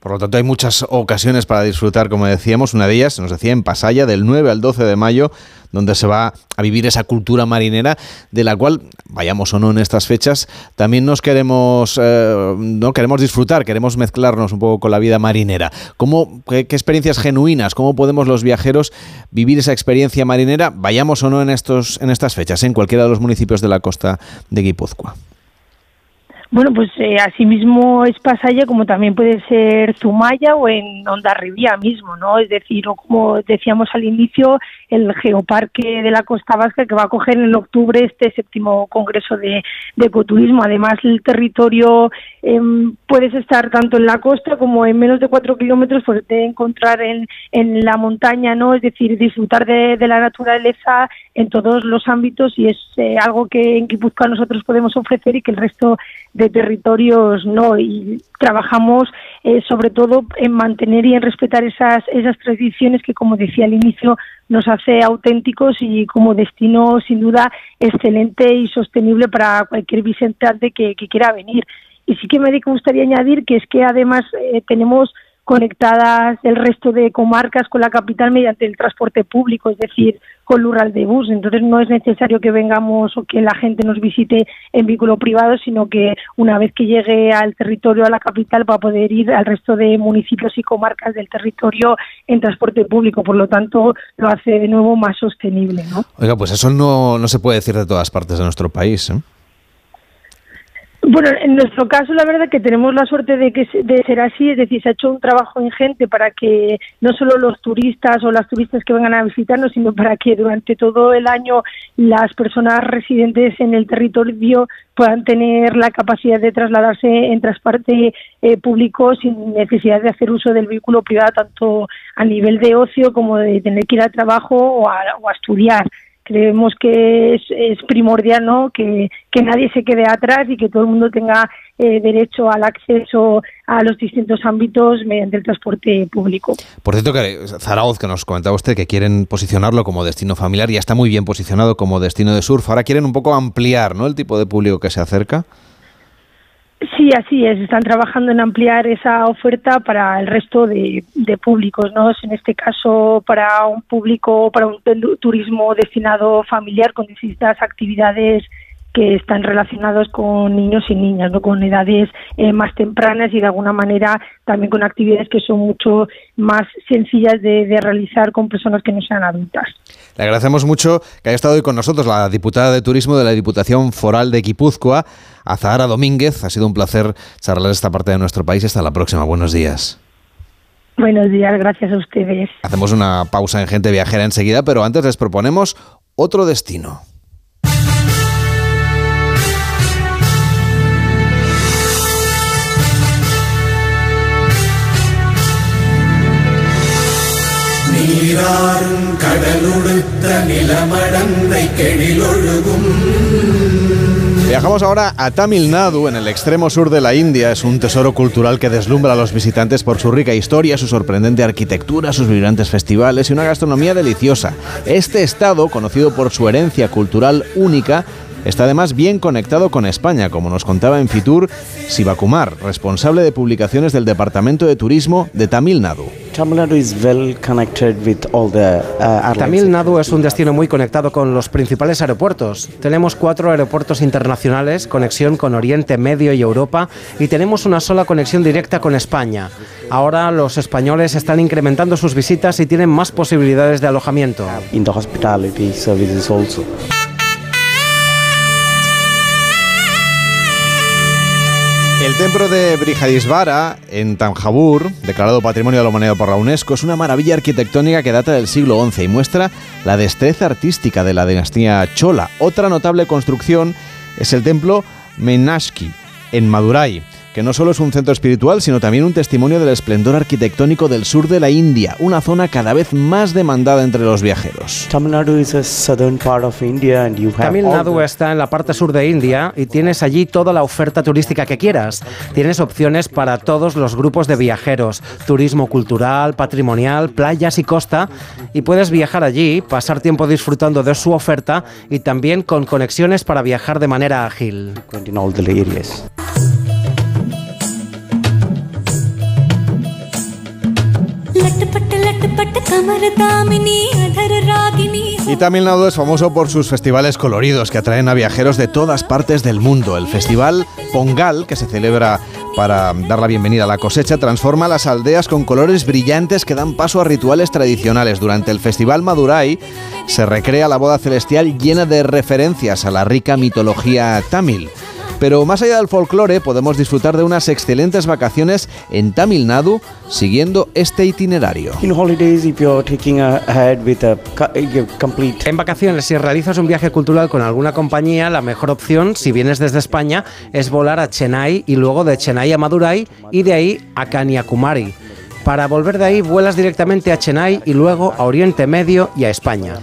Por lo tanto, hay muchas ocasiones para disfrutar, como decíamos. Una de ellas, nos decía, en Pasaya, del 9 al 12 de mayo, donde se va a vivir esa cultura marinera, de la cual, vayamos o no en estas fechas, también nos queremos, eh, no queremos disfrutar, queremos mezclarnos un poco con la vida marinera. ¿Cómo, qué, experiencias genuinas, cómo podemos los viajeros vivir esa experiencia marinera, vayamos o no en, estos, en estas fechas, en cualquiera de los municipios de la costa de Guipúzcoa? Bueno, pues eh, asimismo es Pasaya como también puede ser Zumaya o en Ondarribía mismo, ¿no? Es decir, o como decíamos al inicio, el Geoparque de la Costa Vasca que va a coger en octubre este séptimo Congreso de, Ecoturismo. Además, el territorio em, puedes estar tanto en la costa como en menos de cuatro kilómetros, pues te encontrar en, en la montaña, ¿no? Es decir, disfrutar de, la naturaleza en todos los ámbitos y es eh, algo que en Guipúzcoa nosotros podemos ofrecer y que el resto de territorios no y trabajamos eh, sobre todo en mantener y en respetar esas esas tradiciones que como decía al inicio nos hace auténticos y como destino sin duda excelente y sostenible para cualquier visitante que, que quiera venir. Y sí que me gustaría añadir que es que además eh, tenemos conectadas el resto de comarcas con la capital mediante el transporte público, es decir, con Lural de Bus. Entonces no es necesario que vengamos o que la gente nos visite en vehículo privado, sino que una vez que llegue al territorio, a la capital, va a poder ir al resto de municipios y comarcas del territorio en transporte público. Por lo tanto, lo hace de nuevo más sostenible. ¿no? Oiga, pues eso no, no se puede decir de todas partes de nuestro país. ¿eh? Bueno, en nuestro caso la verdad que tenemos la suerte de que de ser así, es decir, se ha hecho un trabajo ingente para que no solo los turistas o las turistas que vengan a visitarnos, sino para que durante todo el año las personas residentes en el territorio puedan tener la capacidad de trasladarse en transporte eh, público sin necesidad de hacer uso del vehículo privado tanto a nivel de ocio como de tener que ir al trabajo o a estudiar creemos que es, primordial ¿no? que, que, nadie se quede atrás y que todo el mundo tenga eh, derecho al acceso a los distintos ámbitos mediante el transporte público. Por cierto, que Zaragoza, que nos comentaba usted que quieren posicionarlo como destino familiar, ya está muy bien posicionado como destino de surf. Ahora quieren un poco ampliar ¿no? el tipo de público que se acerca. Sí, así es. Están trabajando en ampliar esa oferta para el resto de, públicos, ¿no? En este caso, para un público, para un turismo destinado familiar con distintas actividades que están relacionados con niños y niñas, ¿no? con edades eh, más tempranas y de alguna manera también con actividades que son mucho más sencillas de, de, realizar con personas que no sean adultas. Le agradecemos mucho que haya estado hoy con nosotros la diputada de Turismo de la Diputación Foral de Guipúzcoa, Azahara Domínguez. Ha sido un placer charlar esta parte de nuestro país. Hasta la próxima. Buenos días. Buenos días, gracias a ustedes. Hacemos una pausa en Gente Viajera enseguida, pero antes les proponemos otro destino. Viajamos ahora a Tamil Nadu, en el extremo sur de la India. Es un tesoro cultural que deslumbra a los visitantes por su rica historia, su sorprendente arquitectura, sus vibrantes festivales y una gastronomía deliciosa. Este estado, conocido por su herencia cultural única, Está además bien conectado con España, como nos contaba en Fitur Sivakumar, responsable de publicaciones del Departamento de Turismo de Tamil Nadu. Uh, Tamil Nadu es un destino muy conectado con los principales aeropuertos. Tenemos cuatro aeropuertos internacionales, conexión con Oriente Medio y Europa, y tenemos una sola conexión directa con España. Ahora los españoles están incrementando sus visitas y tienen más posibilidades de alojamiento. El templo de Brihadisvara, en Tanjabur, declarado Patrimonio de la Humanidad por la UNESCO, es una maravilla arquitectónica que data del siglo XI y muestra la destreza artística de la dinastía Chola. Otra notable construcción es el templo Menashki, en Madurai que no solo es un centro espiritual, sino también un testimonio del esplendor arquitectónico del sur de la India, una zona cada vez más demandada entre los viajeros. Tamil Nadu está en la parte sur de India y tienes allí toda la oferta turística que quieras. Tienes opciones para todos los grupos de viajeros, turismo cultural, patrimonial, playas y costa, y puedes viajar allí, pasar tiempo disfrutando de su oferta y también con conexiones para viajar de manera ágil. Y Tamil Nadu es famoso por sus festivales coloridos que atraen a viajeros de todas partes del mundo. El festival Pongal, que se celebra para dar la bienvenida a la cosecha, transforma las aldeas con colores brillantes que dan paso a rituales tradicionales. Durante el festival Madurai se recrea la boda celestial llena de referencias a la rica mitología tamil. Pero más allá del folclore, podemos disfrutar de unas excelentes vacaciones en Tamil Nadu siguiendo este itinerario. En vacaciones, si realizas un viaje cultural con alguna compañía, la mejor opción, si vienes desde España, es volar a Chennai y luego de Chennai a Madurai y de ahí a Kanyakumari. Para volver de ahí vuelas directamente a Chennai y luego a Oriente Medio y a España.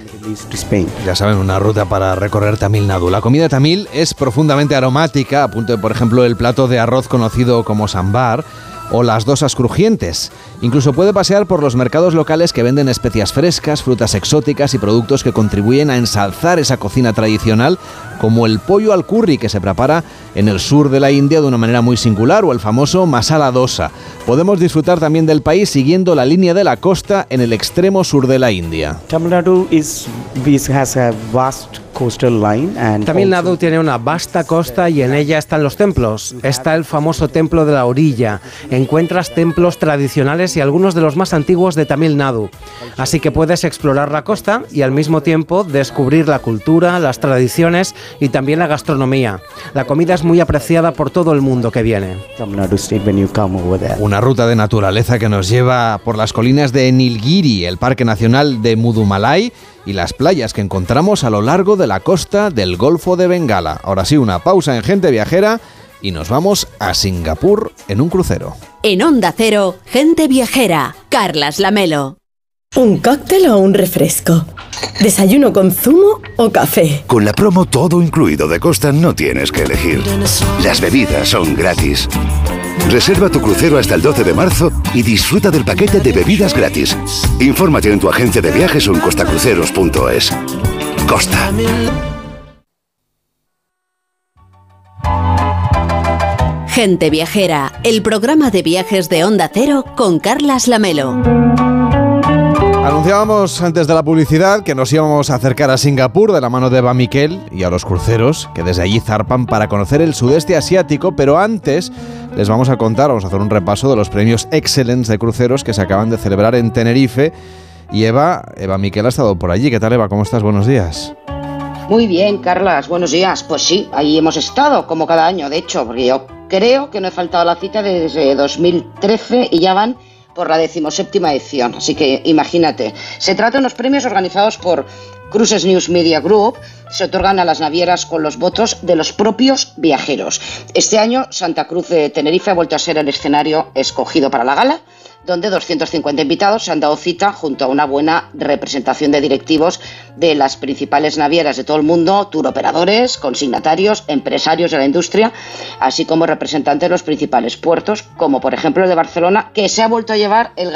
Ya saben, una ruta para recorrer Tamil Nadu. La comida tamil es profundamente aromática, a punto de, por ejemplo, el plato de arroz conocido como sambar o las dosas crujientes. Incluso puede pasear por los mercados locales que venden especias frescas, frutas exóticas y productos que contribuyen a ensalzar esa cocina tradicional, como el pollo al curry que se prepara en el sur de la India de una manera muy singular o el famoso masala dosa. Podemos disfrutar también del país siguiendo la línea de la costa en el extremo sur de la India. Tamil Nadu is, has a vast coastal line and Tamil Nadu tiene una vasta costa y en ella están los templos. Está el famoso templo de la orilla. Encuentras templos tradicionales y algunos de los más antiguos de Tamil Nadu. Así que puedes explorar la costa y al mismo tiempo descubrir la cultura, las tradiciones y también la gastronomía. La comida es muy apreciada por todo el mundo que viene. Una ruta de naturaleza que nos lleva por las colinas de Nilgiri, el Parque Nacional de Mudumalai y las playas que encontramos a lo largo de la costa del Golfo de Bengala. Ahora sí, una pausa en Gente Viajera y nos vamos a Singapur en un crucero. En Onda Cero, Gente Viajera, Carlas Lamelo. ¿Un cóctel o un refresco? ¿Desayuno con zumo o café? Con la promo todo incluido de Costa no tienes que elegir. Las bebidas son gratis. Reserva tu crucero hasta el 12 de marzo y disfruta del paquete de bebidas gratis. Infórmate en tu agencia de viajes o en costacruceros.es. Costa. Gente Viajera, el programa de viajes de Onda Cero con Carlas Lamelo. Anunciábamos antes de la publicidad que nos íbamos a acercar a Singapur de la mano de Eva Miquel y a los cruceros que desde allí zarpan para conocer el sudeste asiático, pero antes les vamos a contar, vamos a hacer un repaso de los premios Excellence de cruceros que se acaban de celebrar en Tenerife. Y Eva, Eva Miquel ha estado por allí. ¿Qué tal Eva? ¿Cómo estás? Buenos días. Muy bien, Carlas, buenos días. Pues sí, ahí hemos estado, como cada año, de hecho, porque yo creo que no he faltado la cita desde 2013 y ya van por la decimoséptima edición. Así que imagínate. Se trata de unos premios organizados por Cruises News Media Group. Se otorgan a las navieras con los votos de los propios viajeros. Este año, Santa Cruz de Tenerife ha vuelto a ser el escenario escogido para la gala donde 250 invitados se han dado cita junto a una buena representación de directivos de las principales navieras de todo el mundo, turoperadores, consignatarios, empresarios de la industria, así como representantes de los principales puertos, como por ejemplo el de Barcelona, que se ha vuelto a llevar el,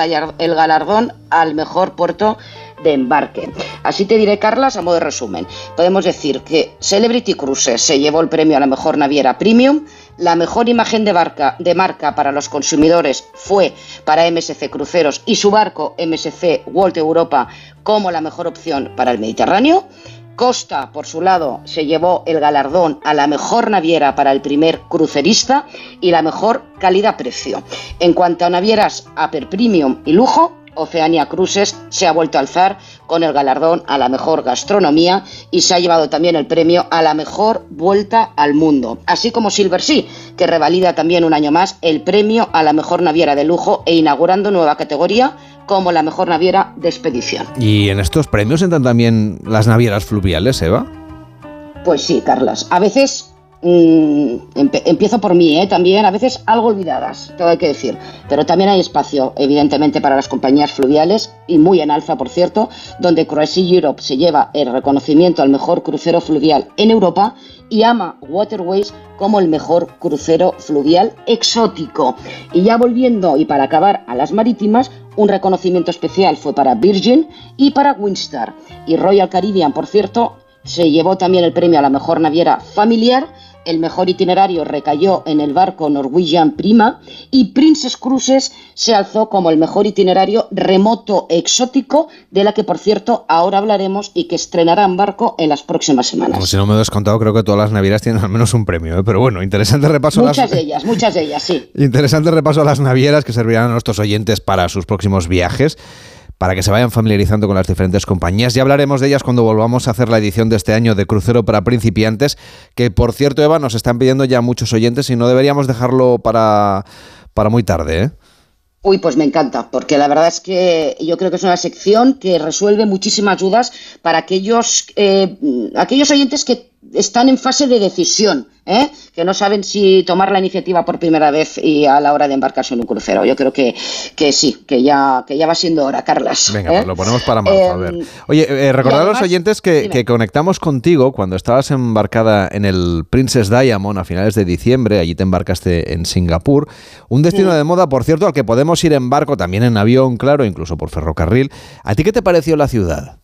galardón al mejor puerto de embarque. Así te diré, Carlas, a modo de resumen. Podemos decir que Celebrity Cruises se llevó el premio a la mejor naviera premium, la mejor imagen de, barca, de marca para los consumidores fue para MSC Cruceros y su barco MSC World Europa como la mejor opción para el Mediterráneo. Costa, por su lado, se llevó el galardón a la mejor naviera para el primer crucerista y la mejor calidad-precio. En cuanto a navieras Upper Premium y lujo, Oceania Cruises se ha vuelto a alzar con el galardón a la mejor gastronomía y se ha llevado también el premio a la mejor vuelta al mundo, así como Silver Sea, que revalida también un año más el premio a la mejor naviera de lujo e inaugurando nueva categoría como la mejor naviera de expedición. ¿Y en estos premios entran también las navieras fluviales, Eva? Pues sí, Carlos. A veces Mm, empiezo por mí, ¿eh? también a veces algo olvidadas, todo hay que decir, pero también hay espacio, evidentemente, para las compañías fluviales y muy en alza, por cierto, donde Cruise Europe se lleva el reconocimiento al mejor crucero fluvial en Europa y ama Waterways como el mejor crucero fluvial exótico. Y ya volviendo y para acabar a las marítimas, un reconocimiento especial fue para Virgin y para Winstar. Y Royal Caribbean, por cierto, se llevó también el premio a la mejor naviera familiar el mejor itinerario recayó en el barco Norwegian Prima y Princess Cruises se alzó como el mejor itinerario remoto exótico, de la que por cierto ahora hablaremos y que estrenarán barco en las próximas semanas. Como si no me lo contado, creo que todas las navieras tienen al menos un premio, ¿eh? pero bueno, interesante repaso. Muchas de ellas, muchas de ellas, sí. Interesante repaso a las navieras que servirán a nuestros oyentes para sus próximos viajes para que se vayan familiarizando con las diferentes compañías. Ya hablaremos de ellas cuando volvamos a hacer la edición de este año de Crucero para Principiantes, que por cierto, Eva, nos están pidiendo ya muchos oyentes y no deberíamos dejarlo para, para muy tarde. ¿eh? Uy, pues me encanta, porque la verdad es que yo creo que es una sección que resuelve muchísimas dudas para aquellos, eh, aquellos oyentes que están en fase de decisión ¿eh? que no saben si tomar la iniciativa por primera vez y a la hora de embarcarse en un crucero. Yo creo que, que sí, que ya, que ya va siendo hora, Carlas. Venga, ¿eh? pues lo ponemos para marzo, a ver. Em, Oye, eh, recordar a los oyentes que, que conectamos contigo cuando estabas embarcada en el Princess Diamond a finales de diciembre, allí te embarcaste en Singapur, un destino de moda, por cierto, al que podemos ir en barco, también en avión, claro, incluso por ferrocarril. ¿A ti qué te pareció la ciudad?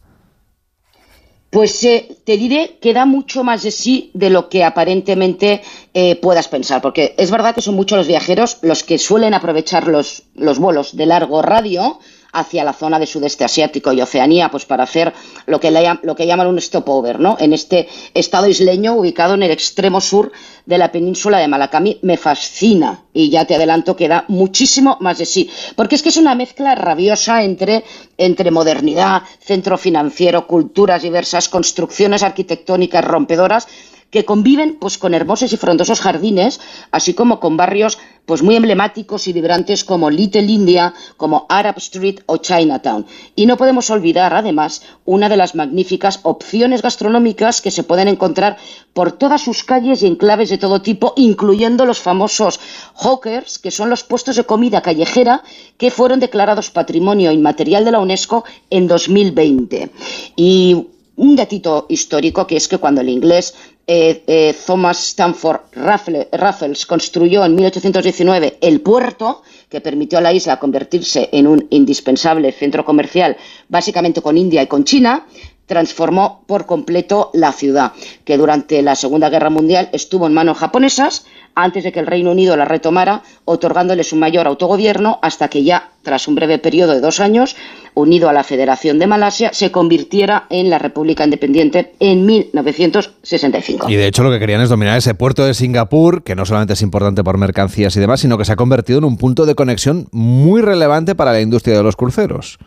Pues eh, te diré que da mucho más de sí de lo que aparentemente eh, puedas pensar, porque es verdad que son muchos los viajeros los que suelen aprovechar los, los vuelos de largo radio hacia la zona de sudeste asiático y Oceanía, pues para hacer lo que, lo que llaman un stopover, ¿no? En este estado isleño ubicado en el extremo sur de la península de Malaca. A mí me fascina y ya te adelanto que da muchísimo más de sí, porque es que es una mezcla rabiosa entre, entre modernidad, centro financiero, culturas diversas, construcciones arquitectónicas rompedoras que conviven pues con hermosos y frondosos jardines, así como con barrios pues muy emblemáticos y vibrantes como Little India, como Arab Street o Chinatown. Y no podemos olvidar además una de las magníficas opciones gastronómicas que se pueden encontrar por todas sus calles y enclaves de todo tipo, incluyendo los famosos hawkers, que son los puestos de comida callejera que fueron declarados Patrimonio Inmaterial de la UNESCO en 2020. Y un datito histórico que es que cuando el inglés eh, eh, Thomas Stanford Raffle- Raffles construyó en 1819 el puerto que permitió a la isla convertirse en un indispensable centro comercial, básicamente con India y con China, transformó por completo la ciudad, que durante la Segunda Guerra Mundial estuvo en manos japonesas antes de que el Reino Unido la retomara, otorgándoles un mayor autogobierno hasta que ya, tras un breve periodo de dos años, unido a la Federación de Malasia, se convirtiera en la República Independiente en 1965. Y de hecho lo que querían es dominar ese puerto de Singapur, que no solamente es importante por mercancías y demás, sino que se ha convertido en un punto de conexión muy relevante para la industria de los cruceros.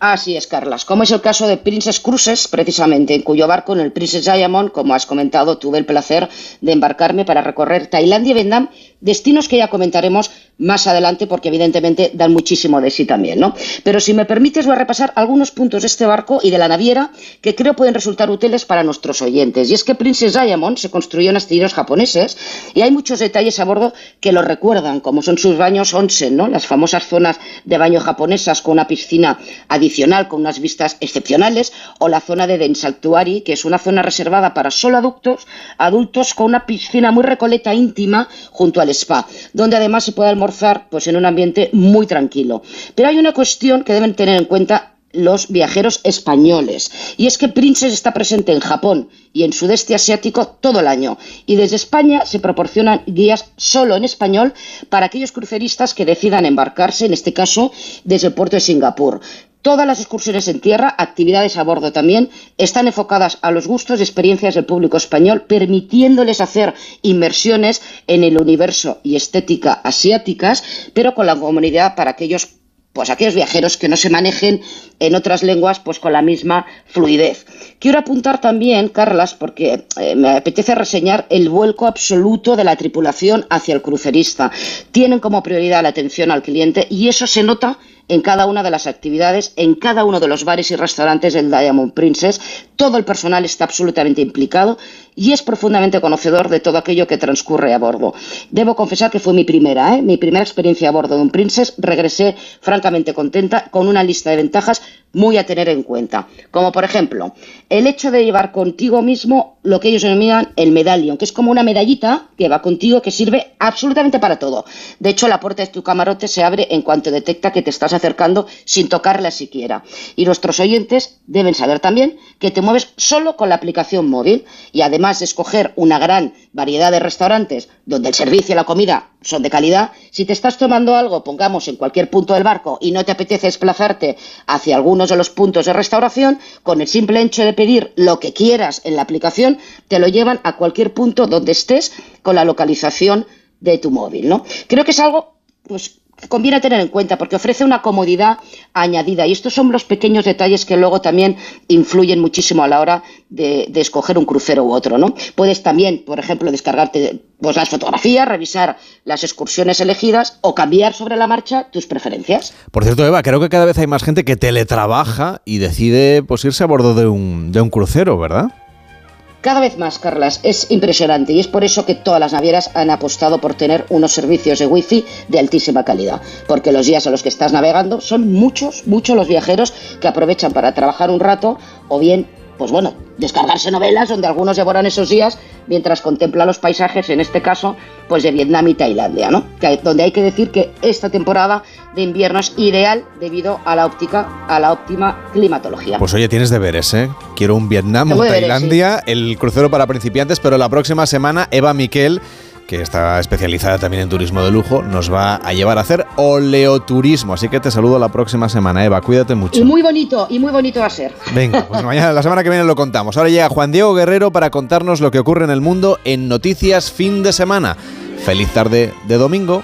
Así es, Carlas. Como es el caso de Princess Cruises, precisamente, en cuyo barco, en el Princess Diamond, como has comentado, tuve el placer de embarcarme para recorrer Tailandia y Vietnam, destinos que ya comentaremos más adelante, porque evidentemente dan muchísimo de sí también, ¿no? Pero si me permites, voy a repasar algunos puntos de este barco y de la naviera que creo pueden resultar útiles para nuestros oyentes. Y es que Princess Diamond se construyó en astilleros japoneses y hay muchos detalles a bordo que lo recuerdan, como son sus baños onsen, ¿no? Las famosas zonas de baño japonesas con una piscina adicional con unas vistas excepcionales, o la zona de Densaltuari, que es una zona reservada para solo adultos, adultos con una piscina muy recoleta íntima junto al spa, donde además se puede almorzar pues en un ambiente muy tranquilo. Pero hay una cuestión que deben tener en cuenta los viajeros españoles. Y es que Princess está presente en Japón y en sudeste asiático todo el año. Y desde España se proporcionan guías solo en español para aquellos cruceristas que decidan embarcarse, en este caso, desde el puerto de Singapur. Todas las excursiones en tierra, actividades a bordo también, están enfocadas a los gustos y experiencias del público español, permitiéndoles hacer inmersiones en el universo y estética asiáticas, pero con la comunidad para aquellos pues aquellos viajeros que no se manejen en otras lenguas pues con la misma fluidez. Quiero apuntar también, Carlas, porque eh, me apetece reseñar el vuelco absoluto de la tripulación hacia el crucerista. Tienen como prioridad la atención al cliente y eso se nota en cada una de las actividades, en cada uno de los bares y restaurantes del Diamond Princess. Todo el personal está absolutamente implicado y es profundamente conocedor de todo aquello que transcurre a bordo. Debo confesar que fue mi primera, ¿eh? mi primera experiencia a bordo de un Princess. Regresé francamente contenta con una lista de ventajas muy a tener en cuenta. Como por ejemplo, el hecho de llevar contigo mismo lo que ellos denominan el medallion, que es como una medallita que va contigo que sirve absolutamente para todo. De hecho, la puerta de tu camarote se abre en cuanto detecta que te estás acercando sin tocarla siquiera. Y nuestros oyentes deben saber también que te mueves solo con la aplicación móvil y además de escoger una gran variedad de restaurantes donde el servicio y la comida son de calidad, si te estás tomando algo, pongamos en cualquier punto del barco y no te apetece desplazarte hacia algunos de los puntos de restauración, con el simple hecho de pedir lo que quieras en la aplicación, te lo llevan a cualquier punto donde estés con la localización de tu móvil, ¿no? Creo que es algo pues conviene tener en cuenta porque ofrece una comodidad añadida y estos son los pequeños detalles que luego también influyen muchísimo a la hora de, de escoger un crucero u otro, ¿no? Puedes también, por ejemplo, descargarte pues, las fotografías, revisar las excursiones elegidas o cambiar sobre la marcha tus preferencias. Por cierto, Eva, creo que cada vez hay más gente que teletrabaja y decide pues, irse a bordo de un, de un crucero, ¿verdad? Cada vez más, Carlas, es impresionante y es por eso que todas las navieras han apostado por tener unos servicios de wifi de altísima calidad, porque los días a los que estás navegando son muchos, muchos los viajeros que aprovechan para trabajar un rato o bien pues bueno, descargarse novelas donde algunos devoran esos días mientras contempla los paisajes, en este caso, pues de Vietnam y Tailandia, ¿no? Que, donde hay que decir que esta temporada de invierno es ideal debido a la óptica, a la óptima climatología. Pues oye, tienes deberes, ¿eh? Quiero un Vietnam, un Tailandia, el crucero para principiantes, pero la próxima semana Eva Miquel que está especializada también en turismo de lujo, nos va a llevar a hacer oleoturismo. Así que te saludo la próxima semana, Eva. Cuídate mucho. Y muy bonito, y muy bonito va a ser. Venga, pues mañana, la semana que viene lo contamos. Ahora llega Juan Diego Guerrero para contarnos lo que ocurre en el mundo en Noticias Fin de Semana. Feliz tarde de domingo.